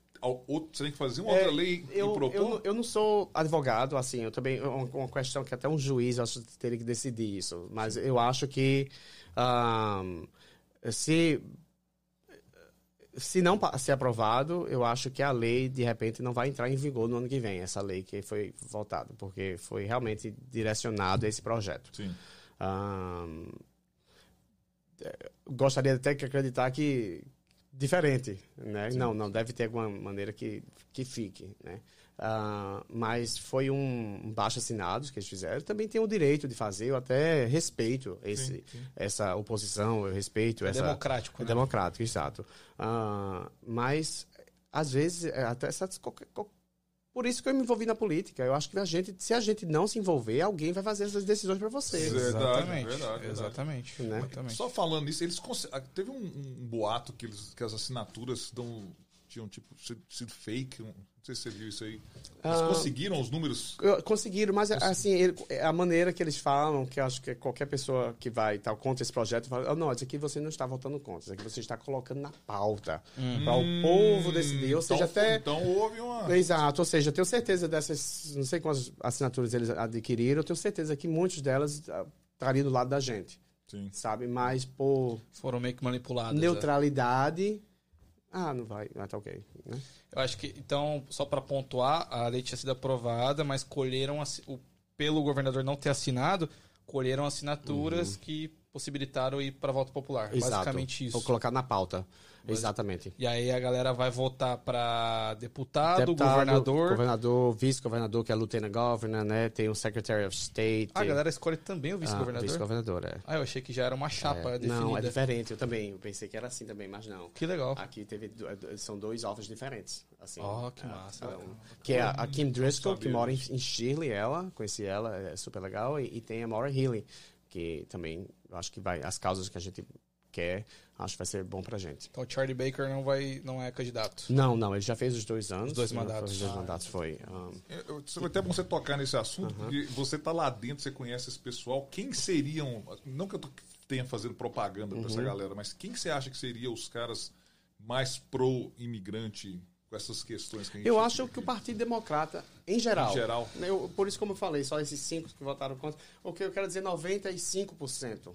você tem que fazer uma outra É, lei eu, e propor. eu, eu não sou advogado, assim, eu também, é uma, questão que até um juiz acho que teria que decidir isso, mas eu acho que ahn, se se não ser aprovado, eu acho que a lei de repente não vai entrar em vigor no ano que vem, essa lei que foi votada, porque foi realmente direcionado a esse projeto. Sim. Ahn, é, gostaria até que acreditar que diferente, né? Não, não deve ter alguma maneira que que fique, né? Ah, mas foi um, um baixo assinado que eles fizeram. Também tem o direito de fazer. Eu até respeito esse, essa oposição. Eu respeito É essa democrático, é né? democrático, exato. Ah, mas às vezes é até essas- qualquer- qual- por isso que eu me envolvi na política. Eu acho que a gente, se a gente não se envolver, alguém vai fazer essas decisões para você. Verdade, Exatamente. verdade, verdade. Exatamente. Né? exatamente. Só falando nisso, eles ah, teve um, um boato que, eles, que as assinaturas dão, tinham tipo sido, fake. não sei se você viu isso aí. Eles Ah. conseguiram os números. Conseguiram, mas assim, ele- a maneira que eles falam, que eu acho que qualquer pessoa que vai tal contra esse projeto fala, oh, não, isso aqui você não está votando contra, isso aqui você está colocando na pauta para o povo decidir. Ou seja, então, até. então houve uma. Exato, ou seja, eu tenho certeza dessas, não sei quantas assinaturas eles adquiriram, eu tenho certeza que muitas delas ah, estariam do lado da gente, Sim. sabe? Mas por Foram meio que manipulados. né? neutralidade, ah, não vai, vai tá ok, né? Eu acho que, então, só para pontuar, a lei tinha sido aprovada, mas colheram, o, pelo governador não ter assinado, colheram assinaturas que possibilitaram ir para voto popular. Uhum. Exato. Basicamente isso. Vou colocar na pauta, exatamente. E aí a galera vai votar para deputado, Deputado, governador. governador, vice-governador, que é lieutenant governor, né? Tem o secretary of state. Ah, a galera escolhe também o Ah, vice-governador. vice-governador, é. Ah, eu achei que já era uma chapa É, definida. Não, é diferente. Eu também. Eu pensei que era assim também, mas não. Que legal. Aqui teve é, são dois alvos diferentes. Assim, Ó, que massa. um. Que é a, Kim Driscoll, que mora em, em Shirley, ela, conheci ela, é super legal, e, e tem a Maura Healy, que também eu acho que vai as causas que a gente quer, acho que vai ser bom pra gente. Então o Charlie Baker não vai, não é candidato. Não, não, ele já fez os dois anos. Os dois mandatos. Os dois mandatos foi. um, Eu- eu- Foi até bom você tocar nesse assunto, porque você tá lá dentro, você conhece esse pessoal. Quem seriam. Não que eu tenha fazendo propaganda pra essa Uhum. galera, mas quem que você acha que seriam os caras mais pro-imigrante com essas questões que a gente Eu acho que o Partido Democrata, em geral. Em geral. eu- por isso, como eu falei, só esses cinco que votaram contra. O que eu quero dizer, 95%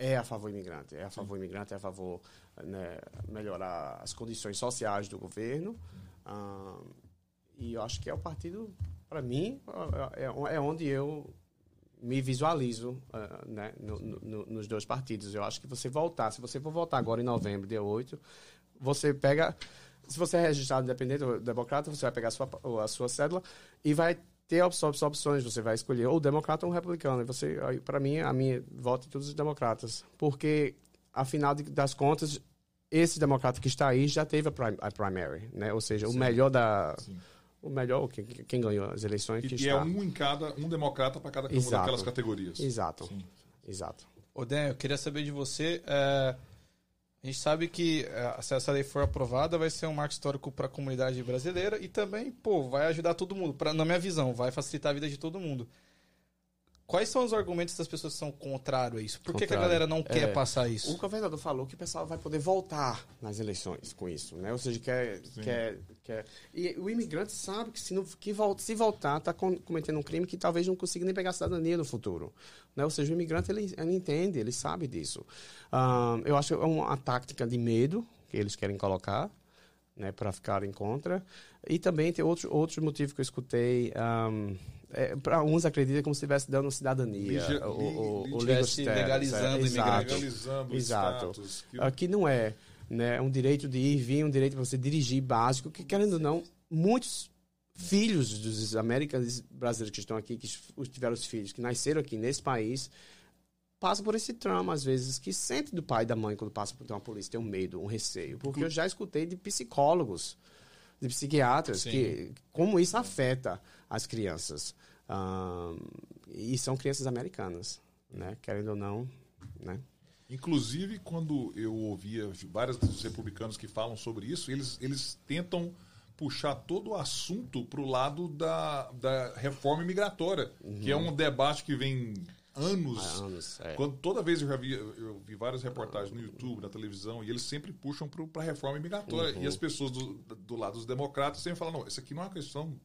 é a favor imigrante. É a favor imigrante, é a favor né, melhorar as condições sociais do governo. Ah, e eu acho que é o partido, para mim, é, é- onde eu me visualizo ah, né, no- no- no- nos dois partidos. Eu acho que você voltar, se você for votar agora em novembro, dia 8, você pega. Se você é registrado independente ou democrata, você vai pegar a sua, a sua cédula e vai ter op- op- opções. Você vai escolher ou democrata ou republicano. E você, para mim, a minha voto em todos os democratas. Porque, afinal das contas, esse democrata que está aí já teve a, prim, a primary, né? Ou seja, o melhor da. O melhor, quem, quem ganhou as eleições que E, e está. é um em cada, um democrata para cada uma daquelas categorias. Exato. Sim. Exato. Ô, Dan, eu queria saber de você. é, a gente sabe que é, se essa lei for aprovada, vai ser um marco histórico para a comunidade brasileira e também, pô, vai ajudar todo mundo. Pra, na minha visão, vai facilitar a vida de todo mundo. Quais são os argumentos das pessoas que são contrários a isso? Por que, que a Contrário. galera não quer É, passar O isso? governador falou que o pessoal vai poder voltar nas eleições com isso, né? Ou seja, quer, quer, quer... E o imigrante sabe que se, não, que volta, se voltar, está cometendo um crime que talvez não consiga nem pegar a cidadania no futuro. Né? Ou seja, o imigrante, ele, ele entende, ele sabe disso. Ahn, eu acho que é uma tática de medo que eles querem colocar, né? Para ficarem contra. E também tem outro, outro motivo que eu escutei... ahm, é, para uns acreditam como se estivesse dando cidadania. Lige- o, o, li- o tivesse legal status, legalizando é, exato. Legalizando Exato. status. que- Aqui não é, né? É um direito de ir, vir, um direito para você dirigir básico, que querendo ou não, muitos filhos dos americanos brasileiros que estão aqui, que tiveram os filhos, que nasceram aqui nesse país, passam por esse trauma, às vezes, que sente do pai e da mãe quando passa por uma polícia, tem um medo, um receio. Porque eu já escutei de psicólogos, de psiquiatras, Sim. que como isso afeta as crianças. E são crianças americanas, né? Querendo ou não, né? Inclusive, quando eu ouvia vários dos republicanos que falam sobre isso, eles, eles tentam puxar todo o assunto para o lado da, da reforma migratória, que é um debate que vem anos. Há anos, é. Quando, toda vez eu já vi, eu vi várias reportagens no YouTube, na televisão, e eles sempre puxam para a reforma imigratória. Uhum. E as pessoas do, do lado dos democratas sempre falam: não, isso aqui não é uma questão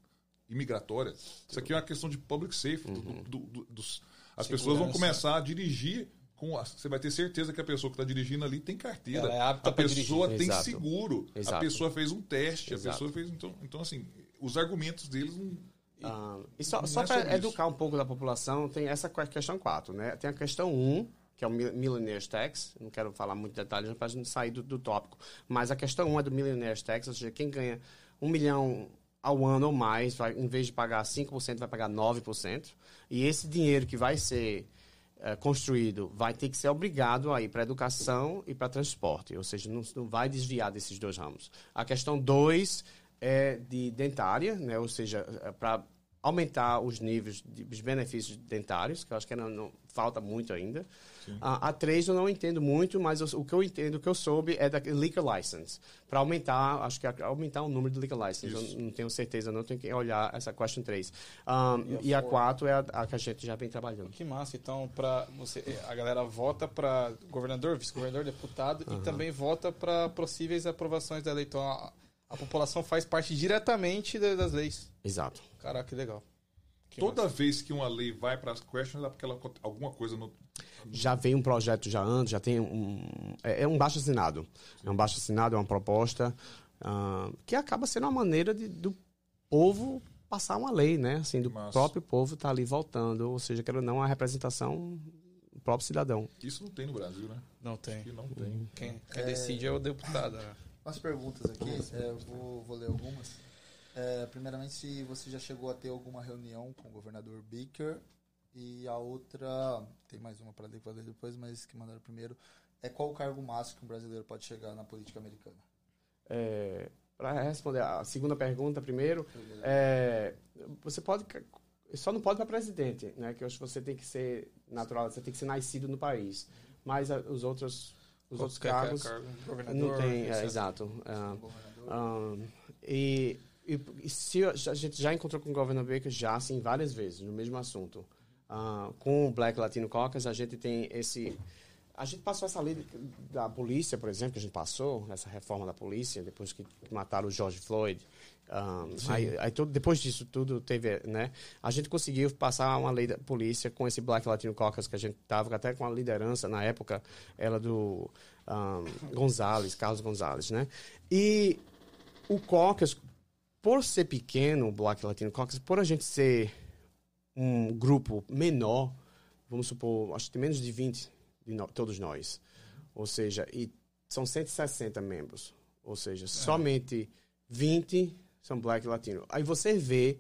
imigratória, isso aqui é uma questão de public safety. do- Uhum. do- do- dos, as pessoas vão Segurança. começar a dirigir. Com a- você vai ter certeza que a pessoa que está dirigindo ali tem carteira. Ela é a pessoa dirigir. tem Exato. seguro. A Exato. pessoa fez um teste. A Exato. pessoa fez. Então, então, assim, os argumentos deles não. Ah, e só, só é para educar um pouco da população, tem essa que- questão 4, né? Tem a questão 1, que é o Mil- Millionaire's Tax. Não quero falar muito detalhes para a gente sair do, do tópico. Mas a questão 1 é do Millionaire's Tax, ou seja, quem ganha um milhão ao ano ou mais, vai, em vez de pagar 5%, vai pagar 9%. E esse dinheiro que vai ser eh, construído vai ter que ser obrigado a ir para educação e para transporte, ou seja, não, não vai desviar desses dois ramos. A questão 2 é de dentária, né? ou seja, para aumentar os níveis de, dos benefícios dentários, que eu acho que não, não- falta muito ainda. A, a 3 eu não entendo muito, mas eu- o que eu entendo, o que eu soube é da liquor license, para aumentar, acho que é aumentar o número de liquor license. Eu não tenho certeza, não tenho que olhar essa question 3. e a 4 é a, a que a gente já vem trabalhando. Que massa, então, para você, a galera vota para governador, vice-governador, deputado e também vota para possíveis aprovações da lei. Então, a, população faz parte diretamente da- das leis. Exato. Caraca, que legal. Que Toda vez que uma lei vai para as questions é porque ela, alguma coisa no, já veio um projeto já antes, já tem um. É, é um baixo assinado. É um baixo assinado, é uma proposta ah, que acaba sendo uma maneira de, do povo passar uma lei, né? Assim, do Massa. próprio povo estar ali votando, ou seja, quero ou não, a representação do próprio cidadão. Isso não tem no Brasil, né? Não tem. Não tem. Quem, quem decide é o deputado. né? Umas perguntas aqui, é, eu vou, vou ler algumas. É, primeiramente, se você já chegou a ter alguma reunião com o governador Baker. E a outra, tem mais uma para ler depois, mas que mandaram primeiro. É qual o cargo máximo que um brasileiro pode chegar na política americana? É, Para responder a segunda pergunta primeiro, é, você pode. Só não pode para presidente, né? Que eu acho que você tem que ser natural, você tem que ser nascido no país. Mas a- os outros, os outros cargos. cargo, governador, Não tem, é, exato. Governador? ah, e, e, e se a gente já encontrou com o governador Baker já, assim, várias vezes, no mesmo assunto. Ah, com o Black Latino Caucus, a gente tem esse a gente passou essa lei da polícia, por exemplo, que a gente passou, essa reforma da polícia, depois que mataram o George Floyd. Um, aí, aí tudo, depois disso tudo teve, né? A gente conseguiu passar uma lei da polícia com esse Black Latino Caucus que a gente tava até com a liderança na época, ela do um, Gonzalez, Carlos Gonzalez, né? E o caucus, por ser pequeno, o Black Latino Caucus, por a gente ser um grupo menor, vamos supor, acho que tem menos de 20 de no, todos nós. Ou seja, e são 160 membros. Ou seja, é. somente 20 são black e latino. Aí você vê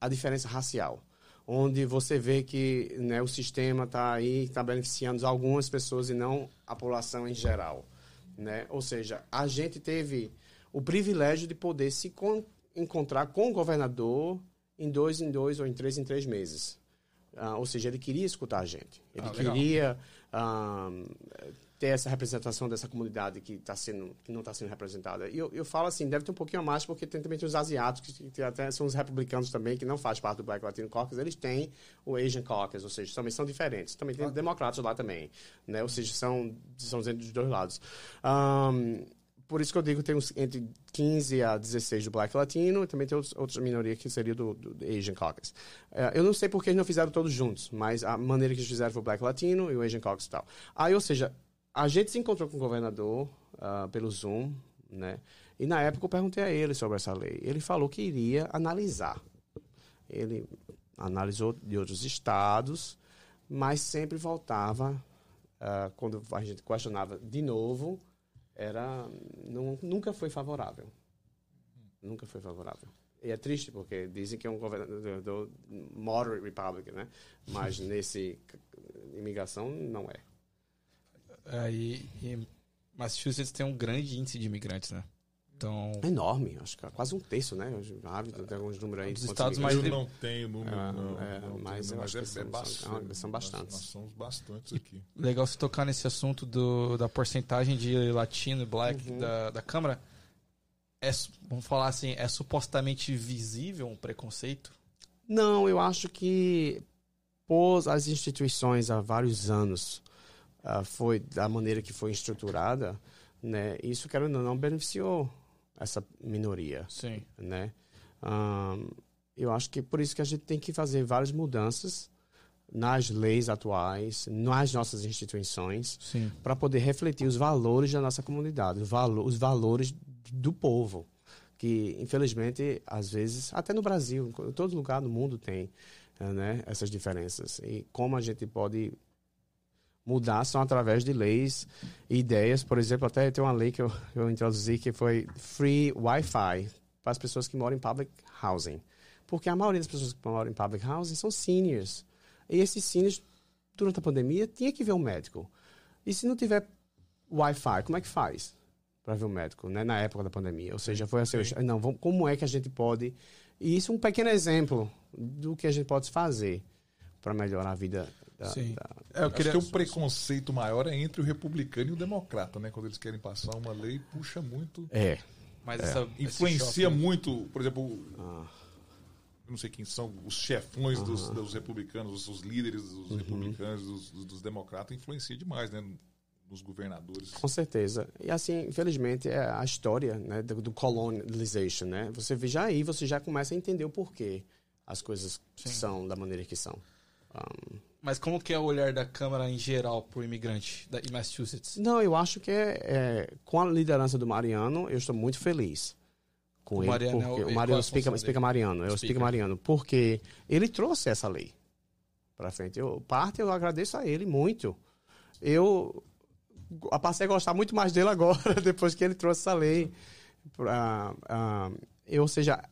a diferença racial, onde você vê que né, o sistema está aí, está beneficiando algumas pessoas e não a população em geral. Né? Ou seja, a gente teve o privilégio de poder se encontrar com o governador em dois em dois ou em três em três meses. Uh, ou seja, ele queria escutar a gente. Ele ah, queria ter essa representação dessa comunidade que tá sendo que não está sendo representada. E eu, eu falo assim, deve ter um pouquinho a mais porque tem também os asiáticos que, que até são os republicanos também que não faz parte do Black Latino Caucus, eles têm o Asian Caucus, ou seja, também são diferentes. Também tem democratas lá também, né? Ou seja, são são dos dois lados. Um, por isso que eu digo que tem uns, entre 15 a 16 do Black Latino e também tem outras minorias que seria do, do, Asian Caucus. Uh, eu não sei porque eles não fizeram todos juntos, mas a maneira que eles fizeram foi o Black Latino e o Asian Caucus e tal. Aí, ou seja, a gente se encontrou com o governador uh, pelo Zoom, né? E na época eu perguntei a ele sobre essa lei. Ele falou que iria analisar. Ele analisou de outros estados, mas sempre voltava, uh, quando a gente questionava de novo, era não, nunca foi favorável. Nunca foi favorável. E é triste porque dizem que é um governador moderate Republican, né? Mas nesse imigração não é. e Massachusetts tem um grande índice de imigrantes, né? Então... É enorme, acho que é quase um terço, né? Ávido tem alguns números aí. Os estados mais... Eu não tenho número, é, não. É, não mas tenho, eu mas acho é, que são, bastante, são, bastantes. Nós, nós, somos bastantes aqui. Legal você tocar nesse assunto do, da porcentagem de latino e black uhum. da, da Câmara. É, vamos falar assim, é supostamente visível um preconceito? Não, eu acho que pôs as instituições há vários anos, uh, foi da maneira que foi estruturada, né? Isso, quero ou não, beneficiou essa minoria. Sim. Né? Um, eu acho que por isso que a gente tem que fazer várias mudanças nas leis atuais, nas nossas instituições, para poder refletir os valores da nossa comunidade, os, valo os valores do povo, que infelizmente às vezes até no Brasil, em todo lugar do mundo tem, né, essas diferenças e como a gente pode mudar são através de leis e ideias. Por exemplo, até tem uma lei que eu, eu introduzi que foi free Wi-Fi para as pessoas que moram em public housing. Porque a maioria das pessoas que moram em public housing são seniors. E esses seniors, durante a pandemia, tinha que ver um médico. E se não tiver Wi-Fi, como é que faz para ver um médico, né? Na época da pandemia. Ou seja, foi assim, não, vamos, como é que a gente pode... E isso é um pequeno exemplo do que a gente pode fazer para melhorar a vida da, Sim. Da... É, eu queria... Acho que o preconceito maior é entre o republicano e o democrata, né? Quando eles querem passar uma lei, puxa muito. É. Mas essa, influencia choque, muito, por exemplo, ah. eu não sei quem são os chefões dos, dos, republicanos, os, líderes dos uhum. republicanos, dos, dos, democratas, influencia demais, né? Nos governadores. Com certeza. E assim, infelizmente, é a história né, do, do colonization, né? Você já aí, você já começa a entender o porquê as coisas Sim. são da maneira que são. Um, mas como que é o olhar da Câmara em geral para o imigrante da, em Massachusetts? Não, eu acho que é, é, com a liderança do Mariano, eu estou muito feliz com o ele. Mariano porque, é o, o Mariano explica, explica Mariano, eu explico Mariano, porque ele trouxe essa lei para frente. Eu, parte eu agradeço a ele muito. Eu passei a gostar muito mais dele agora, depois que ele trouxe essa lei. Pra, uh, eu, ou seja,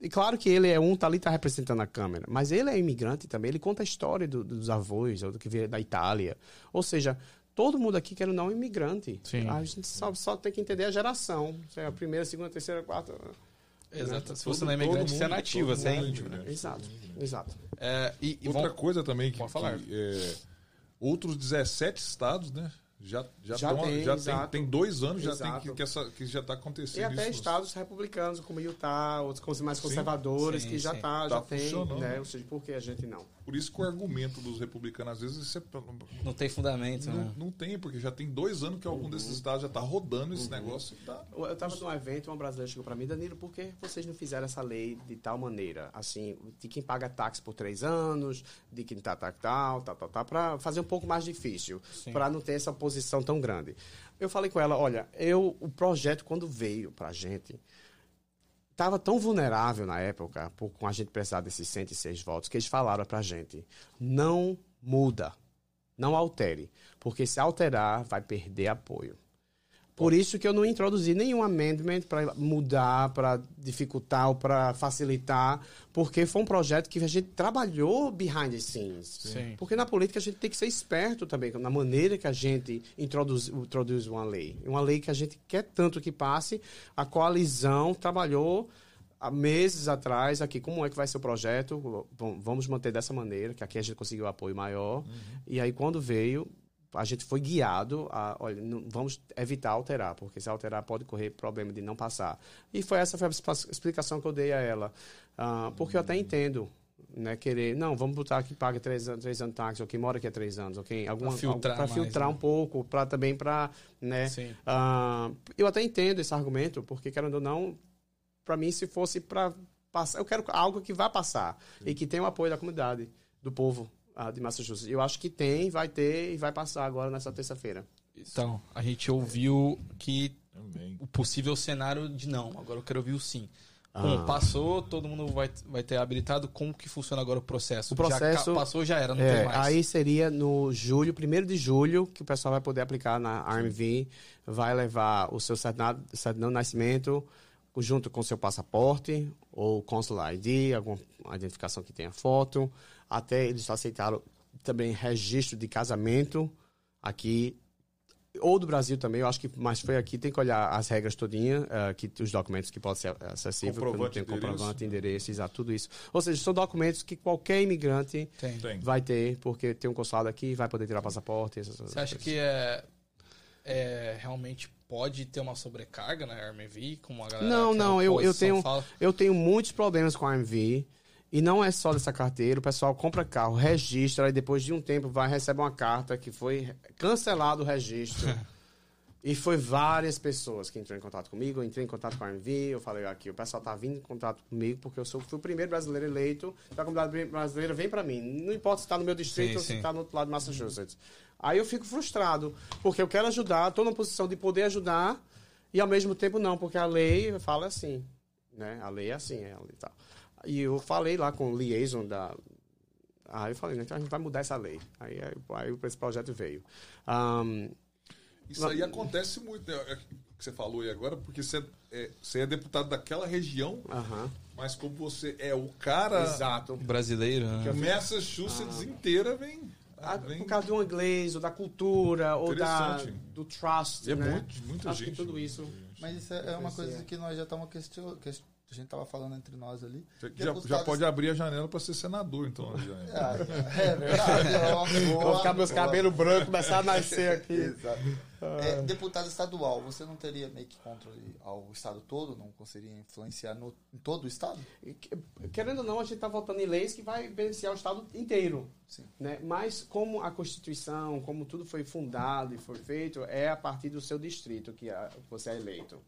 e claro que ele é um, tá ali, tá representando a Câmara, mas ele é imigrante também, ele conta a história do, dos avós, ou do que veio da Itália. Ou seja, todo mundo aqui quer ou não é imigrante. Sim. A gente só, só tem que entender a geração. A primeira, a segunda, a terceira, a quarta. Exato. Né? Se você não é imigrante, você é nativo, você é Exato, exato. É, e, e Outra coisa também que, Pode falar. Que, é, outros 17 estados, né? Já, já, Já tão- tem, já tem, tem dois anos já tem que, que, essa, que já está acontecendo E até isso. estados republicanos, como Utah, outros mais Sim. conservadores, Sim, que já sim. tá, já Tá tem, funcionando. né? Ou seja, por que a gente não? Por isso que o argumento dos republicanos, às vezes, é, Não tem fundamento, não, né? não tem, porque já tem dois anos que algum Uhum. desses estados já está rodando esse negócio e tá. Eu estava num evento, uma brasileira chegou para mim, Danilo, por que vocês não fizeram essa lei de tal maneira? Assim, de quem paga táxi por três anos, de quem tá, tá, tal, tal, tal, tal, para fazer um pouco mais difícil, para não ter essa posição tão grande. Eu falei com ela, olha, eu, o projeto, quando veio para a gente, estava tão vulnerável na época, por, com a gente precisar desses 106 votos, que eles falaram para a gente, não muda, não altere, porque se alterar, vai perder apoio. Por isso que eu não introduzi nenhum amendment para mudar, para dificultar ou para facilitar, porque foi um projeto que a gente trabalhou behind the scenes. Sim. Porque na política a gente tem que ser esperto também, na maneira que a gente introduz, introduz uma lei. Uma lei que a gente quer tanto que passe, a coalizão trabalhou há meses atrás aqui, como é que vai ser o projeto, vamos manter dessa maneira, que aqui a gente conseguiu apoio maior. E aí quando veio, a gente foi guiado a, olha, não- vamos evitar alterar, porque se alterar pode correr problema de não passar. E foi essa foi a explicação que eu dei a ela. Ah, porque eu até entendo, né, querer, não, vamos botar que paga três anos, três anos de táxi, ou quem mora aqui há três anos, quem, alguma, filtrar para mais, filtrar né? um pouco, para também para, né, Sim. ah, eu até entendo esse argumento, porque querendo ou não, para mim se fosse para passar, eu quero algo que vá passar e que tenha o apoio da comunidade, do povo ah, de Massachusetts. Eu acho que tem, vai ter e vai passar agora nessa terça-feira. Então, a gente ouviu que Também. o possível cenário de não. Agora eu quero ouvir o sim. Ah. Bom, passou, todo mundo vai, vai ter habilitado. Como que funciona agora o processo? O processo- Já passou, já era, não É, tem mais. aí seria no julho, 1 de julho, que o pessoal vai poder aplicar na RMV, vai levar o seu certidão de nascimento junto com seu passaporte ou consular ID, alguma identificação que tenha foto. Até eles aceitaram também registro de casamento aqui ou do Brasil também, eu acho que mais foi aqui, tem que olhar as regras todinha, eh, que os documentos que podem ser acessíveis, Comprovante tem de endereço. comprovante, endereço, exato, tudo isso. Ou seja, são documentos que qualquer imigrante Tem. Vai ter, porque tem um consulado aqui, vai poder tirar passaporte. Essas, Você acha que é, é, realmente pode ter uma sobrecarga na RMV? Como a galera Não, a não, eu- eu tenho- fala? Eu tenho muitos problemas com a AMV. E não é só dessa carteira, o pessoal compra carro, registra, e depois de um tempo vai receber uma carta que foi cancelado o registro. e foi várias pessoas que entrou em contato comigo, eu entrei em contato com a AMV, eu falei aqui, o pessoal tá vindo em contato comigo porque eu sou, fui o primeiro brasileiro eleito, então a comunidade brasileira vem para mim. Não importa se está no meu distrito Sim, ou se sim. está no outro lado de Massachusetts. Aí eu fico frustrado, porque eu quero ajudar, estou numa posição de poder ajudar, e ao mesmo tempo não, porque a lei fala assim, né? A lei é assim, é e tal. E eu falei lá com o liaison da... Aí eu falei, né, então a gente vai mudar essa lei. Aí, aí, aí esse projeto veio. Ahn, Isso aí acontece muito, né? É que você falou aí agora, porque você é, você é deputado daquela região, mas como você é o cara, Exato. Brasileiro, né? Massachusetts inteira vem. Ah, por causa do inglês, ou da cultura, ou da, do trust, É né? muito- muita Acho gente. que tudo isso... Mas isso é, é uma coisa que nós já estamos questionando. A gente tava falando entre nós ali. Já, já- já pode abrir a janela para ser senador, então. Já. Ah, é verdade. ficar meus cabelos brancos, começar a nascer aqui. Exato. É, deputado estadual, você não teria meio que controle ao estado todo? Não conseguiria influenciar no, em todo o estado? Que- Querendo ou não, a gente está votando em leis que vai beneficiar o Estado inteiro. Sim. Né? Mas como a Constituição, como tudo foi fundado e foi feito, é a partir do seu distrito que você é eleito.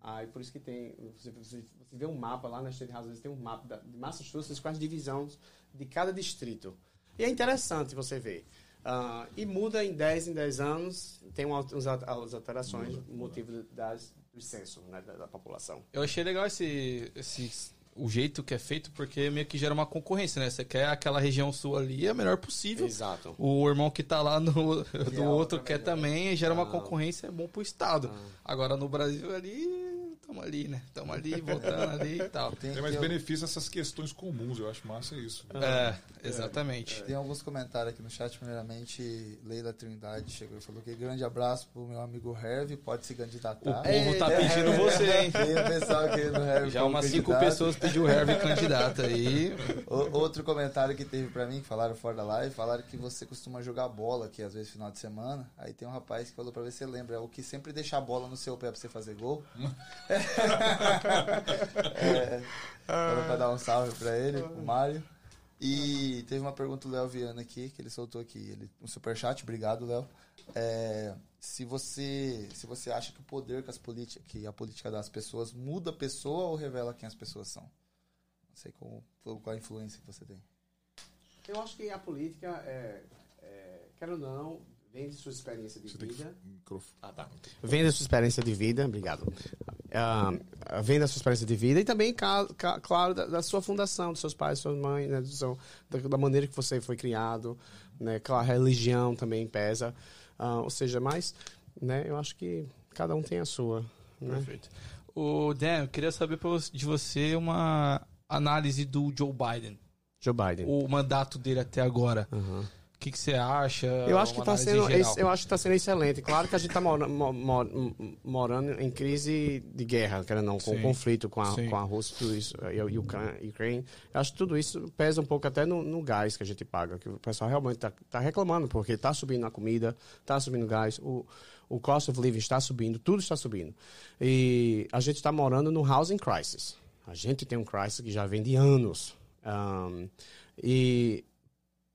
Aí por isso que tem. Você, você vê um mapa lá na State House, tem um mapa da, de Massachusetts com as divisões de cada distrito. E é interessante você ver. Ah, e muda em 10 em 10 anos, tem um, uns, as alterações, motivo das, do censo né, da, da população. Eu achei legal esse, esse o jeito que é feito, porque meio que gera uma concorrência, né? Você quer aquela região sul ali, é a melhor possível. Exato. O irmão que tá lá no, do a outro quer melhor. também, gera uma Ah. concorrência, é bom pro Estado. Agora no Brasil ali, Tamo ali, né? Tamo ali, voltando ali e tal. Tem, Tem mais benefício essas questões comuns, eu acho massa isso. É, exatamente. Tem alguns comentários aqui no chat. Primeiramente, Leila Trindade chegou e falou que grande abraço pro meu amigo Herve, pode se O candidatar. povo tá pedindo você, hein? Tem o pessoal o Herve Já umas cinco candidato. pessoas pediu o Hervey candidato aí. O- outro comentário que teve pra mim, que falaram fora da live, falaram que você costuma jogar bola aqui, às vezes, final de semana. Aí tem um rapaz que falou pra ver se você lembra, é o que sempre deixa a bola no seu pé pra você fazer gol. é, falou pra dar um salve pra ele, o Mário. E teve uma pergunta do Léo Viana aqui, que ele soltou aqui. Ele, um superchat, obrigado, Léo. É, se você se você acha que o poder que, as política, que a política das pessoas muda a pessoa ou revela quem as pessoas são? Não sei qual, qual a influência que você tem. Eu acho que a política, é, é, quero ou não, vem de sua experiência de que. vida. Microfone. Ah, tá. Vem da sua experiência de vida, obrigado. Ah, vem da sua experiência de vida e também, claro, da, da sua fundação, dos seus pais, sua mãe, né, do seu- da, da maneira que você foi criado, né, claro, a religião também pesa. Ah, ou seja, mas, né, eu acho que cada um tem a sua. Né? Perfeito. O Dan, eu queria saber de você uma análise do Joe Biden. Joe Biden. O mandato dele até agora. Aham. O que, que você acha? Eu acho que está sendo, geral. eu acho que tá sendo excelente. Claro que a gente está morando em crise de guerra, querendo não, com Sim. conflito com a, Sim. com a Rússia, tudo isso, e a Ukraine. Eu acho que tudo isso pesa um pouco até no, no gás que a gente paga, que o pessoal realmente está reclamando porque está subindo a comida, está subindo o gás, o o cost of living está subindo, tudo está subindo. E a gente está morando no housing crisis. A gente tem um crisis que já vem de anos. Um, e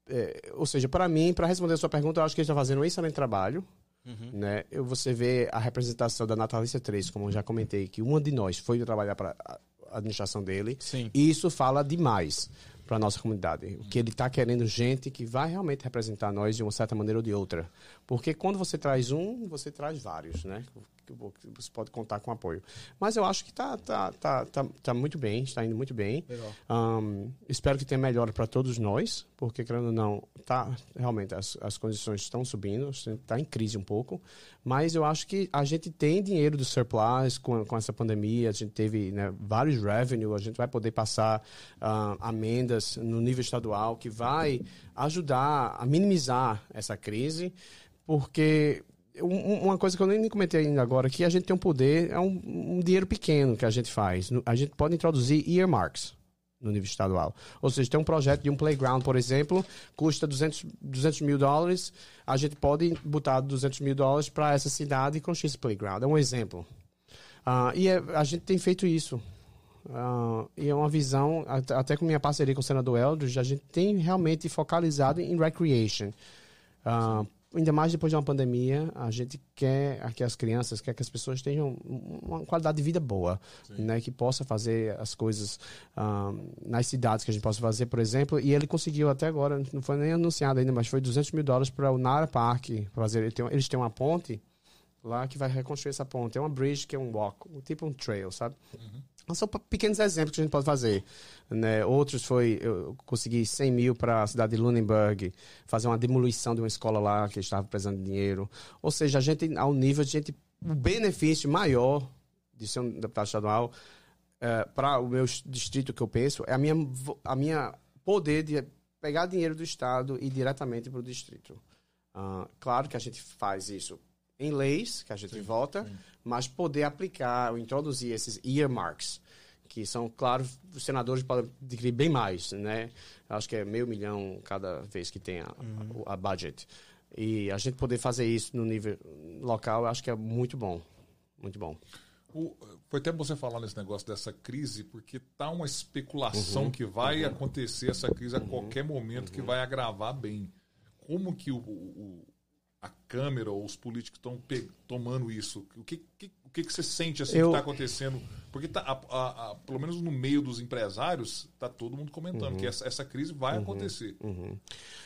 é, ou seja, para mim, para responder a sua pergunta, eu acho que ele está fazendo um excelente trabalho. Uhum. Né? Eu, você vê a representação da Natalícia 3, como eu já comentei, que uma de nós foi trabalhar para a administração dele. Sim. E isso fala demais para a nossa comunidade. Que ele está querendo gente que vai realmente representar nós de uma certa maneira ou de outra. Porque quando você traz um, você traz vários, né? Você pode contar com apoio. Mas eu acho que está tá, tá, tá, tá muito bem, está indo muito bem. Um, espero que tenha melhora para todos nós, porque, querendo ou não, tá, realmente as, as condições estão subindo, está em crise um pouco, mas eu acho que a gente tem dinheiro do surplus com, com essa pandemia, a gente teve né, vários revenue, a gente vai poder passar ah, amendas no nível estadual que vai ajudar a minimizar essa crise, porque uma coisa que eu nem comentei ainda agora, que a gente tem um poder, é um, um dinheiro pequeno que a gente faz. A gente pode introduzir earmarks no nível estadual. Ou seja, tem um projeto de um playground, por exemplo, custa 200, 200 mil dólares, a gente pode botar 200 mil dólares para essa cidade construir esse playground. É um exemplo. Ah, e é- a gente tem feito isso. Ah, e é uma visão, at- até com minha parceria com o senador Eldridge, a gente tem realmente focalizado em recreation. Ah, ainda mais depois de uma pandemia, a gente quer que as crianças, quer que as pessoas tenham uma qualidade de vida boa, né, que possa fazer as coisas ah, nas cidades que a gente possa fazer, por exemplo. E ele conseguiu até agora, não foi nem anunciado ainda, mas foi 200 mil dólares para o Nara Park fazer. Ele tem- Eles têm uma ponte lá que vai reconstruir essa ponte. É uma bridge que é um walk, um tipo um trail, sabe? São pe- pequenos exemplos que a gente pode fazer. Né? Outros foi, eu consegui 100 mil para a cidade de Lunenburg, fazer uma demolição de uma escola lá que estava precisando de dinheiro. Ou seja, a gente, ao nível de gente, o benefício maior de ser um deputado estadual para o meu distrito que eu penso é a minha, a minha poder de pegar dinheiro do estado e ir diretamente para o distrito. Ah, claro que a gente faz isso em leis, que a gente vota, mas poder aplicar ou introduzir esses earmarks, que são, claro, os senadores podem adquirir bem mais, né? Acho que é meio milhão cada vez que tem a, a budget. E a gente poder fazer isso no nível local, eu acho que é muito bom. Muito bom. O- foi até você falar nesse negócio dessa crise, porque tá uma especulação que vai acontecer essa crise a qualquer momento que vai agravar bem. Como que o, o- a Câmara ou os políticos estão tomando isso? O que, que- o que, que você sente assim Eu- que está acontecendo? Porque tá, a- a- a- pelo menos no meio dos empresários, tá todo mundo comentando que essa, essa crise vai acontecer.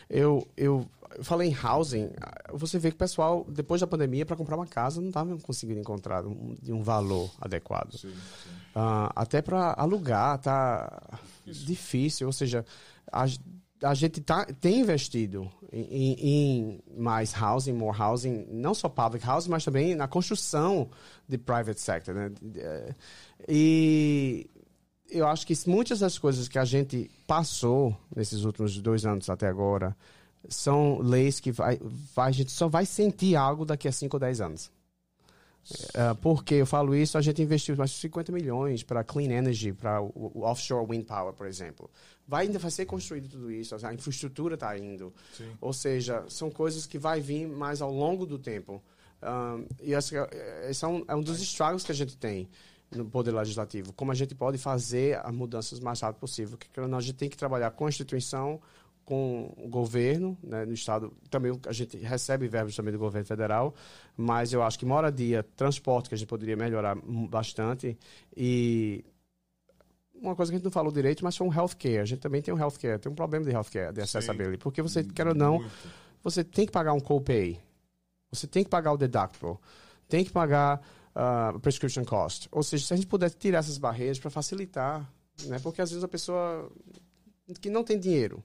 Eu, eu falei em housing, você vê que o pessoal, depois da pandemia, para comprar uma casa, não estava conseguindo encontrar um, um valor adequado. Sim, sim. Ah, até para alugar tá difícil. ou seja, a- a gente tá, tem investido em, em, mais housing, more housing, não só public housing, mas também na construção de private sector. Né? E eu acho que muitas das coisas que a gente passou nesses últimos dois anos até agora são leis que vai, vai, a gente só vai sentir algo daqui a 5 ou 10 anos. Uh, porque eu falo isso, a gente investiu mais de 50 milhões para clean energy, para o, offshore wind power, por exemplo. Vai ainda vai ser construído tudo isso, a infraestrutura está indo. Sim. Ou seja, são coisas que vai vir mais ao longo do tempo. Um, e esse, esse é, um, é um dos estragos que a gente tem no poder legislativo. Como a gente pode fazer as mudanças o mais rápido possível. Que a gente tem que trabalhar com a instituição, com o governo, né, no estado também a gente recebe verbos também do governo federal, mas eu acho que moradia, transporte que a gente poderia melhorar bastante e uma coisa que a gente não falou direito, mas foi um healthcare. A gente também tem um healthcare, tem um problema de healthcare, de accessibility, porque você quer ou não, Muito. você tem que pagar um copay, você tem que pagar o deductible, tem que pagar uh, prescription cost. Ou seja, se a gente puder tirar essas barreiras para facilitar, né? Porque às vezes a pessoa que não tem dinheiro,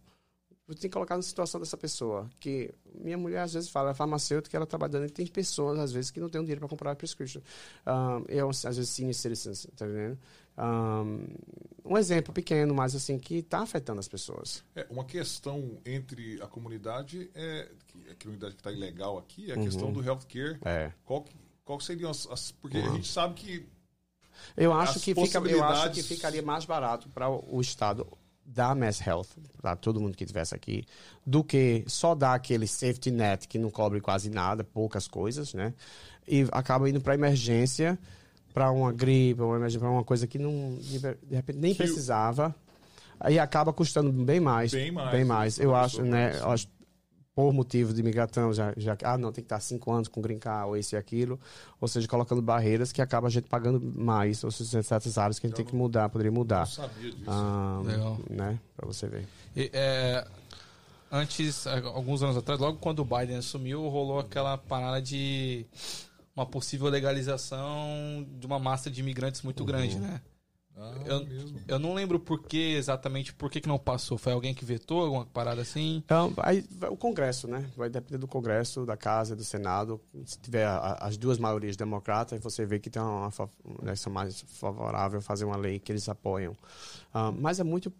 você tem que colocar na situação dessa pessoa. Que minha mulher às vezes fala, é farmacêutica, ela trabalhando e tem pessoas às vezes que não tem dinheiro para comprar a prescription. Um, eu, às vezes, senior citizens, tá vendo? Um, um exemplo pequeno, mas assim, que está afetando as pessoas. É, uma questão entre a comunidade, é, a comunidade que está ilegal aqui, é a uhum. questão do healthcare. É. Qual, qual seriam as, as. porque uhum. a gente sabe que. Eu acho, que fica, eu acho que ficaria mais barato para o Estado dar Mass Health para todo mundo que estivesse aqui, do que só dar aquele safety net que não cobre quase nada, poucas coisas, né? E acaba indo para emergência, para uma gripe, para uma coisa que não de repente nem precisava. Aí acaba custando bem mais. Bem mais. Bem mais. Eu acho, né? Eu acho por motivo de imigração, já, já ah, não, tem que estar cinco anos com green card, ou esse e aquilo, ou seja, colocando barreiras que acaba a gente pagando mais, ou seja, certas áreas que a gente tem que mudar, poderia mudar. Eu sabia disso. Ah, Legal. Né, para você ver. E, é, antes, alguns anos atrás, logo quando o Biden assumiu, rolou aquela parada de uma possível legalização de uma massa de imigrantes muito uhum. grande, né? Ah, eu, mesmo. eu não lembro por que exatamente por que, que não passou. Foi alguém que vetou alguma parada assim? Então, aí, o Congresso, né? Vai depender do Congresso, da Casa, do Senado. Se tiver a, as duas maiorias democratas, você vê que tem uma, né, são mais favorável a fazer uma lei que eles apoiam. Uh, mas é muito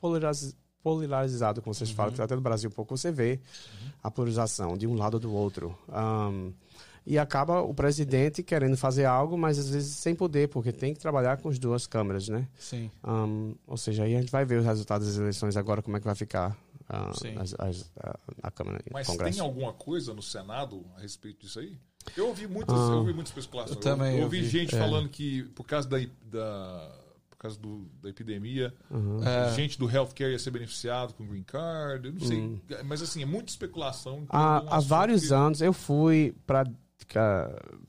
polariz, polarizado, como vocês uhum. falam, até no Brasil um pouco você vê uhum. a polarização de um lado ou do outro. Um, e acaba o presidente querendo fazer algo, mas às vezes sem poder, porque tem que trabalhar com as duas câmeras, né? Sim. Um, ou seja, aí a gente vai ver os resultados das eleições agora, como é que vai ficar uh, as, as, a, a Câmara Mas Congresso. tem alguma coisa no Senado a respeito disso aí? Eu ouvi muitas, eu ouvi muitas especulações. Eu, também, eu ouvi, ouvi gente é. falando que por causa da, da por causa do, da epidemia, uhum. é. gente do healthcare ia ser beneficiado com green card, eu não sei, uhum. mas assim, é muita especulação. Há, há vários que... anos eu fui para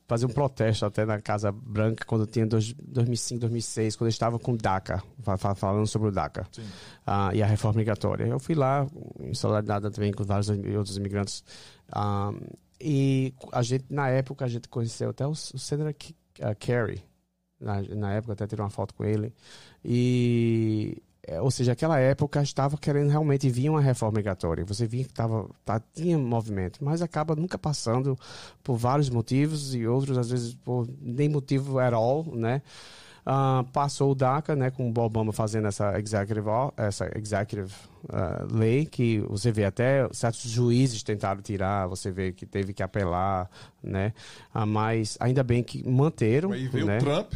fazer um protesto até na Casa Branca quando tinha dois, 2005, 2006, quando eu estava com o DACA, falando sobre o DACA. Uh, e a reforma migratória. Eu fui lá em solidariedade também com vários outros imigrantes. Uh, e a gente na época a gente conheceu até o, o Senator uh, Kerry, na, na época até tirei uma foto com ele. E é, ou seja, aquela época estava querendo realmente vir uma reforma migratória. Você via que tava, tá, tinha movimento, mas acaba nunca passando por vários motivos e outros às vezes por nem motivo at all, né? Uh, passou o DACA, né, com o Obama fazendo essa executive, essa executive uh, lei, que você vê até certos juízes tentaram tirar, você vê que teve que apelar, né, uh, mas ainda bem que manteram. Aí veio né? o Trump.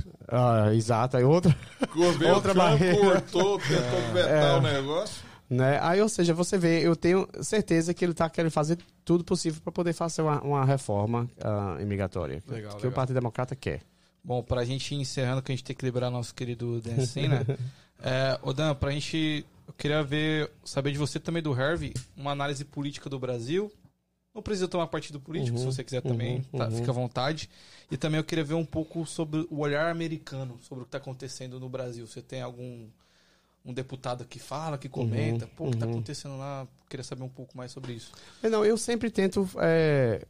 exato, aí outra, outra Trump barreira. cortou, tentou é, vetar é, o negócio. Né? Aí, ou seja, você vê, eu tenho certeza que ele está querendo fazer tudo possível para poder fazer uma, uma reforma imigratória, legal, que legal. o Partido Democrata quer. Bom, para a gente ir encerrando, que a gente tem que liberar nosso querido Dancing, né? é, Odan, para a gente, eu queria ver, saber de você também do Harvey, uma análise política do Brasil. Não precisa tomar partido político, uhum, se você quiser também, uhum, tá, uhum. fica à vontade. E também eu queria ver um pouco sobre o olhar americano, sobre o que está acontecendo no Brasil. Você tem algum um deputado que fala, que comenta, uhum, pô, o que está uhum. acontecendo lá? Queria saber um pouco mais sobre isso. Não, eu sempre tento é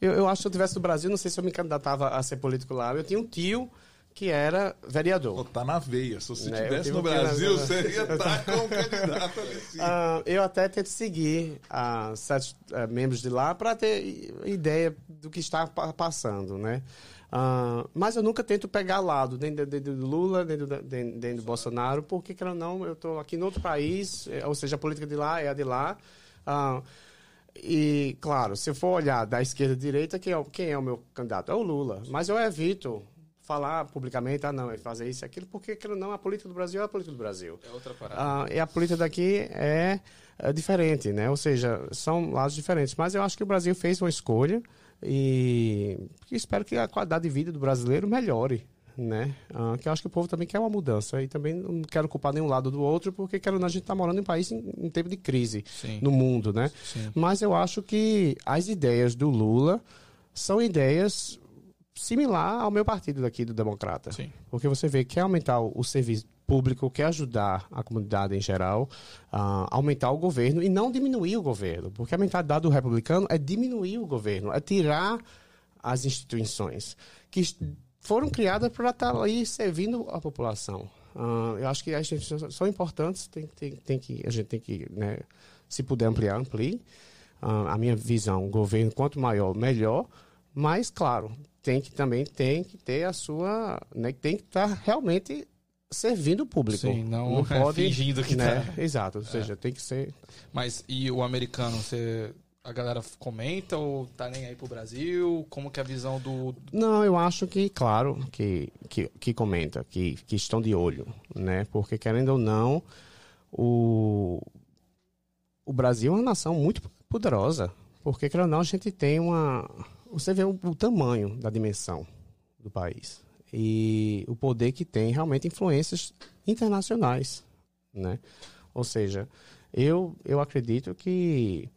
eu, eu acho que se eu tivesse no Brasil, não sei se eu me candidatava a ser político lá. Eu tinha um tio que era vereador. Pô, tá na veia. Se você Né, eu estivesse tive no Brasil, você ia estar como candidato. Ah, eu até tento seguir ah, certos ah, membros de lá para ter i- ideia do que está pa- passando, né? Ah, mas eu nunca tento pegar lado, nem de- de- do Lula, nem do, nem, nem do Bolsonaro, porque, quer ou não, eu estou aqui em outro país, eh, ou seja, a política de lá é a de lá. E, claro, se eu for olhar da esquerda à direita, quem é, o- quem é o meu candidato? É o Lula. Mas eu evito falar publicamente, ah, não, é fazer isso e aquilo, porque, ou não, a política do Brasil é a política do Brasil. É outra parada. Ah, e a política daqui é, é diferente, né? Ou seja, são lados diferentes. Mas eu acho que o Brasil fez uma escolha e espero que a qualidade de vida do brasileiro melhore, né? Ah, que eu acho que o povo também quer uma mudança e também não quero culpar nenhum lado do outro, porque quero a gente está morando em um país em, em tempo de crise Sim. no mundo, né? Sim. Mas eu acho que as ideias do Lula são ideias similar ao meu partido daqui do Democrata. Sim. Porque você vê que quer aumentar o, o serviço público, quer ajudar a comunidade em geral, a aumentar o governo e não diminuir o governo. Porque a mentalidade do republicano é diminuir o governo, é tirar as instituições que foram criadas para estar ali servindo a população. Ah, eu acho que as instituições são importantes, tem, tem, tem que, a gente tem que, né, se puder ampliar, amplie. Ah, a minha visão, governo quanto maior, melhor. Mas, claro, tem que também tem que ter a sua. Né, tem que estar realmente servindo o público. Sim, não é fingindo que né? tá. Exato, ou seja, tem que ser. Mas e o americano, você. A galera comenta ou tá nem aí pro Brasil? Como que é a visão do. Não, eu acho que, claro, que, que, que comenta, que, que estão de olho, né? Porque, querendo ou não, o, o Brasil é uma nação muito poderosa. Porque, querendo ou não, a gente tem uma... Você vê o, o tamanho da dimensão do país. E o poder que tem realmente influências internacionais, né? Ou seja, eu, eu acredito que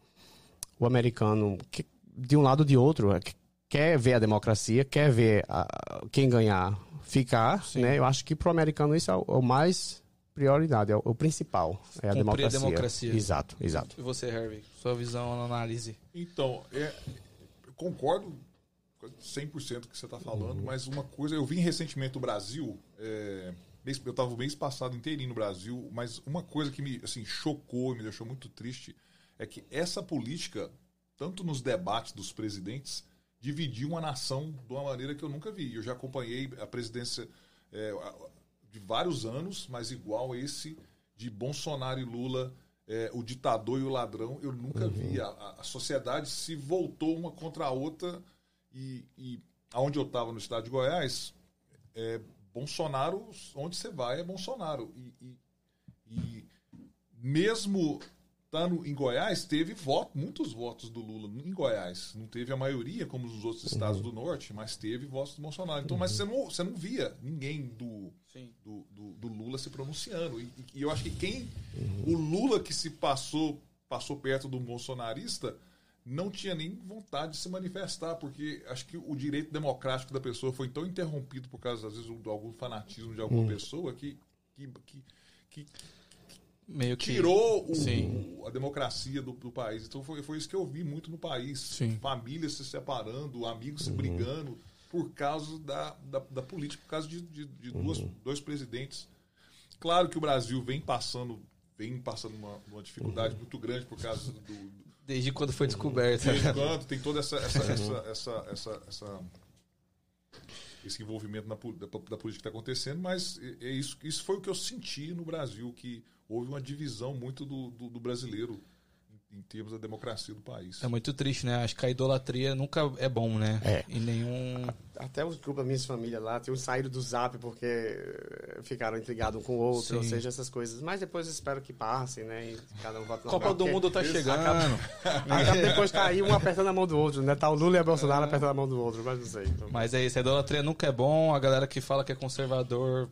o americano, que, de um lado ou de outro, é que quer ver a democracia, quer ver a- quem ganhar ficar, Sim. né? Eu acho que pro americano isso é o, é o mais prioridade, é o, o principal, é a Cumprir a democracia. democracia. Exato, exato. E você, Harvey? Sua visão, análise. Então, é, eu concordo com 100% do que você está falando, Uhum. mas uma coisa, eu vim recentemente do Brasil, é, eu estava o mês passado inteirinho no Brasil, mas uma coisa que me assim, chocou e me deixou muito triste é que essa política, tanto nos debates dos presidentes, dividiu uma nação de uma maneira que eu nunca vi. Eu já acompanhei a presidência é, de vários anos, mas igual esse de Bolsonaro e Lula, é, o ditador e o ladrão, eu nunca vi. A, a- a sociedade se voltou uma contra a outra e, e aonde eu estava no estado de Goiás, é, Bolsonaro, onde você vai é Bolsonaro. E, e- e mesmo estando em Goiás, teve voto, muitos votos do Lula em Goiás. Não teve a maioria, como nos outros estados do norte, mas teve votos do Bolsonaro. Então, mas você não, você não via ninguém do, Sim. do, do, do Lula se pronunciando. E, e eu acho que quem. O Lula que se passou, passou perto do bolsonarista não tinha nem vontade de se manifestar, porque acho que o direito democrático da pessoa foi tão interrompido por causa, às vezes, de algum fanatismo de alguma pessoa que, que, que, que Meio que. tirou o- Sim. a democracia do, do país. Então foi, foi isso que eu vi muito no país. Sim. Famílias se separando, amigos se brigando por causa da, da, da política, por causa de, de, de duas, dois presidentes. Claro que o Brasil vem passando, vem passando uma, uma dificuldade muito grande por causa do, do Desde quando foi descoberto. de enquanto tem toda essa essa, essa, essa, essa, essa- esse envolvimento na, da, da política que está acontecendo, mas é é isso, isso foi o que eu senti no Brasil, que houve uma divisão muito do, do, do brasileiro em, em termos da democracia do país. É muito triste, né? Acho que a idolatria nunca é bom, né? É. E nenhum. Até os grupos da minha família lá, tem um saído do zap porque eh, ficaram intrigados um com o outro, Sim. ou seja, essas coisas. Mas depois eu espero que passem, né? E cada um vote Copa do Mundo tá chegando. Acaba depois cair um apertando a mão do outro, né? Tá o Lula e a Bolsonaro apertando a mão do outro, mas não sei. Mas é isso, a idolatria nunca é bom. A galera que fala que é conservador,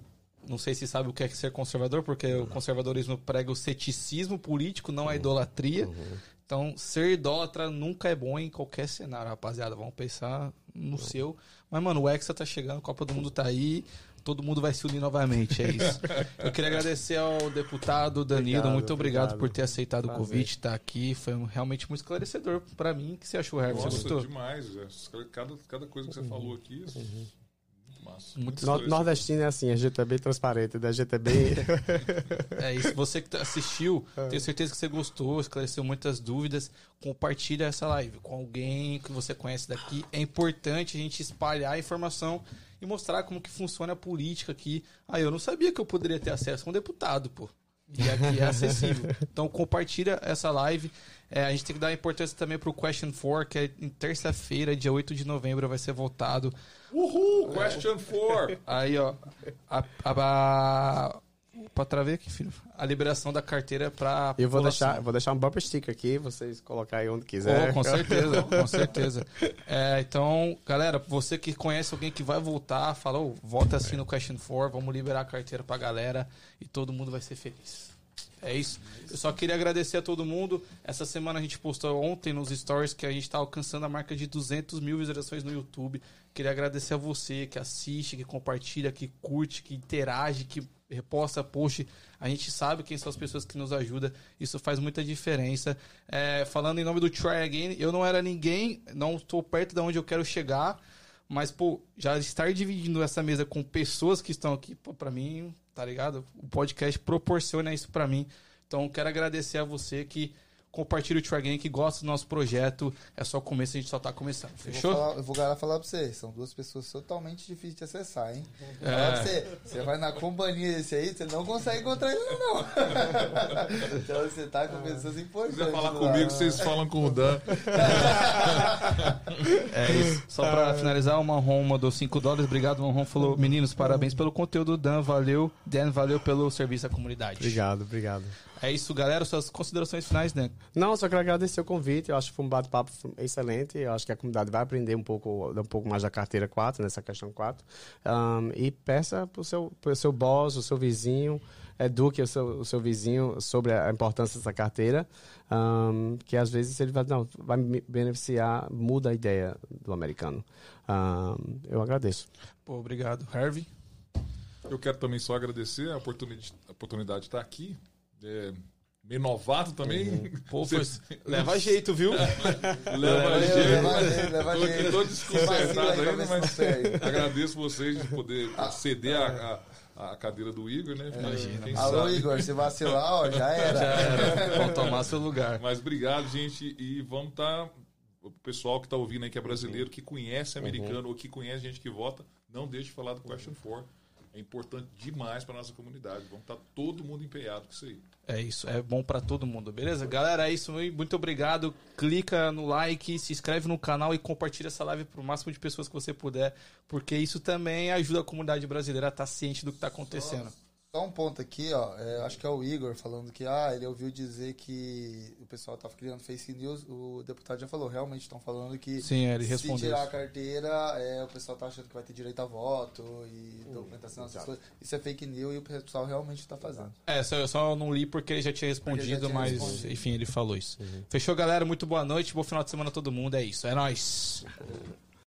não sei se sabe o que é ser conservador, porque o conservadorismo prega o ceticismo político, não a idolatria. Então, ser idólatra nunca é bom em qualquer cenário, rapaziada. Vamos pensar no seu. Mas, mano, o Hexa tá chegando, a Copa do Mundo tá aí. Todo mundo vai se unir novamente, é isso. Eu queria agradecer ao deputado Danilo. Obrigado, muito obrigado, obrigado. por ter aceitado o Prazer. convite, estar aqui. Foi um- realmente muito esclarecedor pra mim. O que você achou, Herbert? Você Nossa, gostou? demais. Cada, cada coisa que você falou aqui, No- nordestino é assim, a gente é transparente, né? a gente é. É isso. Você que tá- assistiu, tenho certeza que você gostou, esclareceu muitas dúvidas. Compartilha essa live com alguém que você conhece daqui. É importante a gente espalhar a informação e mostrar como que funciona a política aqui. Ah, eu não sabia que eu poderia ter acesso a um deputado, pô. E aqui é acessível. Então compartilha essa live. É, a gente tem que dar importância também pro Question 4, que é em terça-feira, dia 8 de novembro, vai ser votado. Uhul! Question 4! Aí, ó. A, a, a, pra travei aqui, filho. A liberação da carteira pra. Eu vou deixar, eu vou deixar um bumper sticker aqui, vocês colocarem onde quiser. Oh, com certeza, com certeza. É, então, galera, você que conhece alguém que vai voltar, falou, vota assim no Question 4, vamos liberar a carteira pra galera e todo mundo vai ser feliz. É isso. Eu só queria agradecer a todo mundo. Essa semana a gente postou ontem nos stories que a gente está alcançando a marca de 200 mil visualizações no YouTube. Queria agradecer a você que assiste, que compartilha, que curte, que interage, que reposta post. A gente sabe quem são as pessoas que nos ajudam. Isso faz muita diferença. É, falando em nome do Try Again, eu não era ninguém, não estou perto de onde eu quero chegar. Mas, pô, já estar dividindo essa mesa com pessoas que estão aqui, pô, pra mim, tá ligado? O podcast proporciona isso pra mim. Então, quero agradecer a você que compartilha o Try que gosta do nosso projeto. É só o começo, a gente só tá começando. Eu vou Fechou? falar, eu vou falar pra vocês, são duas pessoas totalmente difíceis de acessar, hein? É. Falar pra você, você vai na companhia desse aí, você não consegue encontrar ele, não. então você tá com pessoas Se importantes. quiser falar lá. comigo, vocês falam com o Dan. É isso. Só pra finalizar, o Manron mandou 5 dólares. Obrigado, Manron falou: Meninos, parabéns pelo conteúdo. Dan, valeu. Dan, valeu pelo serviço à comunidade. Obrigado, obrigado. É isso, galera. Suas considerações finais, Dan. Não, só quero agradecer o convite. Eu acho que foi um bate-papo excelente. Eu acho que a comunidade vai aprender um pouco, um pouco mais da carteira 4, nessa questão 4. Um, e peça para o seu, pro seu boss, o seu vizinho, eduque o seu, o seu vizinho sobre a importância dessa carteira. um, que às vezes ele vai, não, vai me beneficiar, muda a ideia do americano. Um, eu agradeço. Pô, obrigado. Harvey. Eu quero também só agradecer a oportunidade, a oportunidade de estar aqui. É, meio novato também. Pô, Você- leva jeito, viu? Leva Leva jeito. jeito, leva Tô jeito. desconcertado ainda, mas agradeço vocês de poder ceder a, a, a cadeira do Igor, né? Imagina. Quem Alô, sabe. Igor, se vacilar, ó, já era. Já era. Vão tomar seu lugar. Mas obrigado, gente. E vamos estar. O pessoal que está ouvindo aí, que é brasileiro, que conhece americano ou que conhece gente que vota, não deixe de falar do Question 4. É importante demais para nossa comunidade. Vamos estar todo mundo empenhado com isso aí. É isso, é bom pra todo mundo, beleza? Galera, é isso, muito obrigado. Clica no like, se inscreve no canal e compartilha essa live pro máximo de pessoas que você puder, porque isso também ajuda a comunidade brasileira a estar ciente do que tá acontecendo. Só um ponto aqui, ó. é, acho que é o Igor falando que ah, ele ouviu dizer que o pessoal tava criando fake news. O deputado já falou, realmente estão falando que Sim, ele se respondeu. tirar a isso. carteira, é, o pessoal tá achando que vai ter direito a voto e documentação, essas coisas. Isso é fake news e o pessoal realmente tá fazendo. É, só, eu só não li porque ele já tinha respondido, já tinha mas respondido. enfim, ele falou isso. Fechou, galera? Muito boa noite, bom final de semana a todo mundo. É isso, é nóis.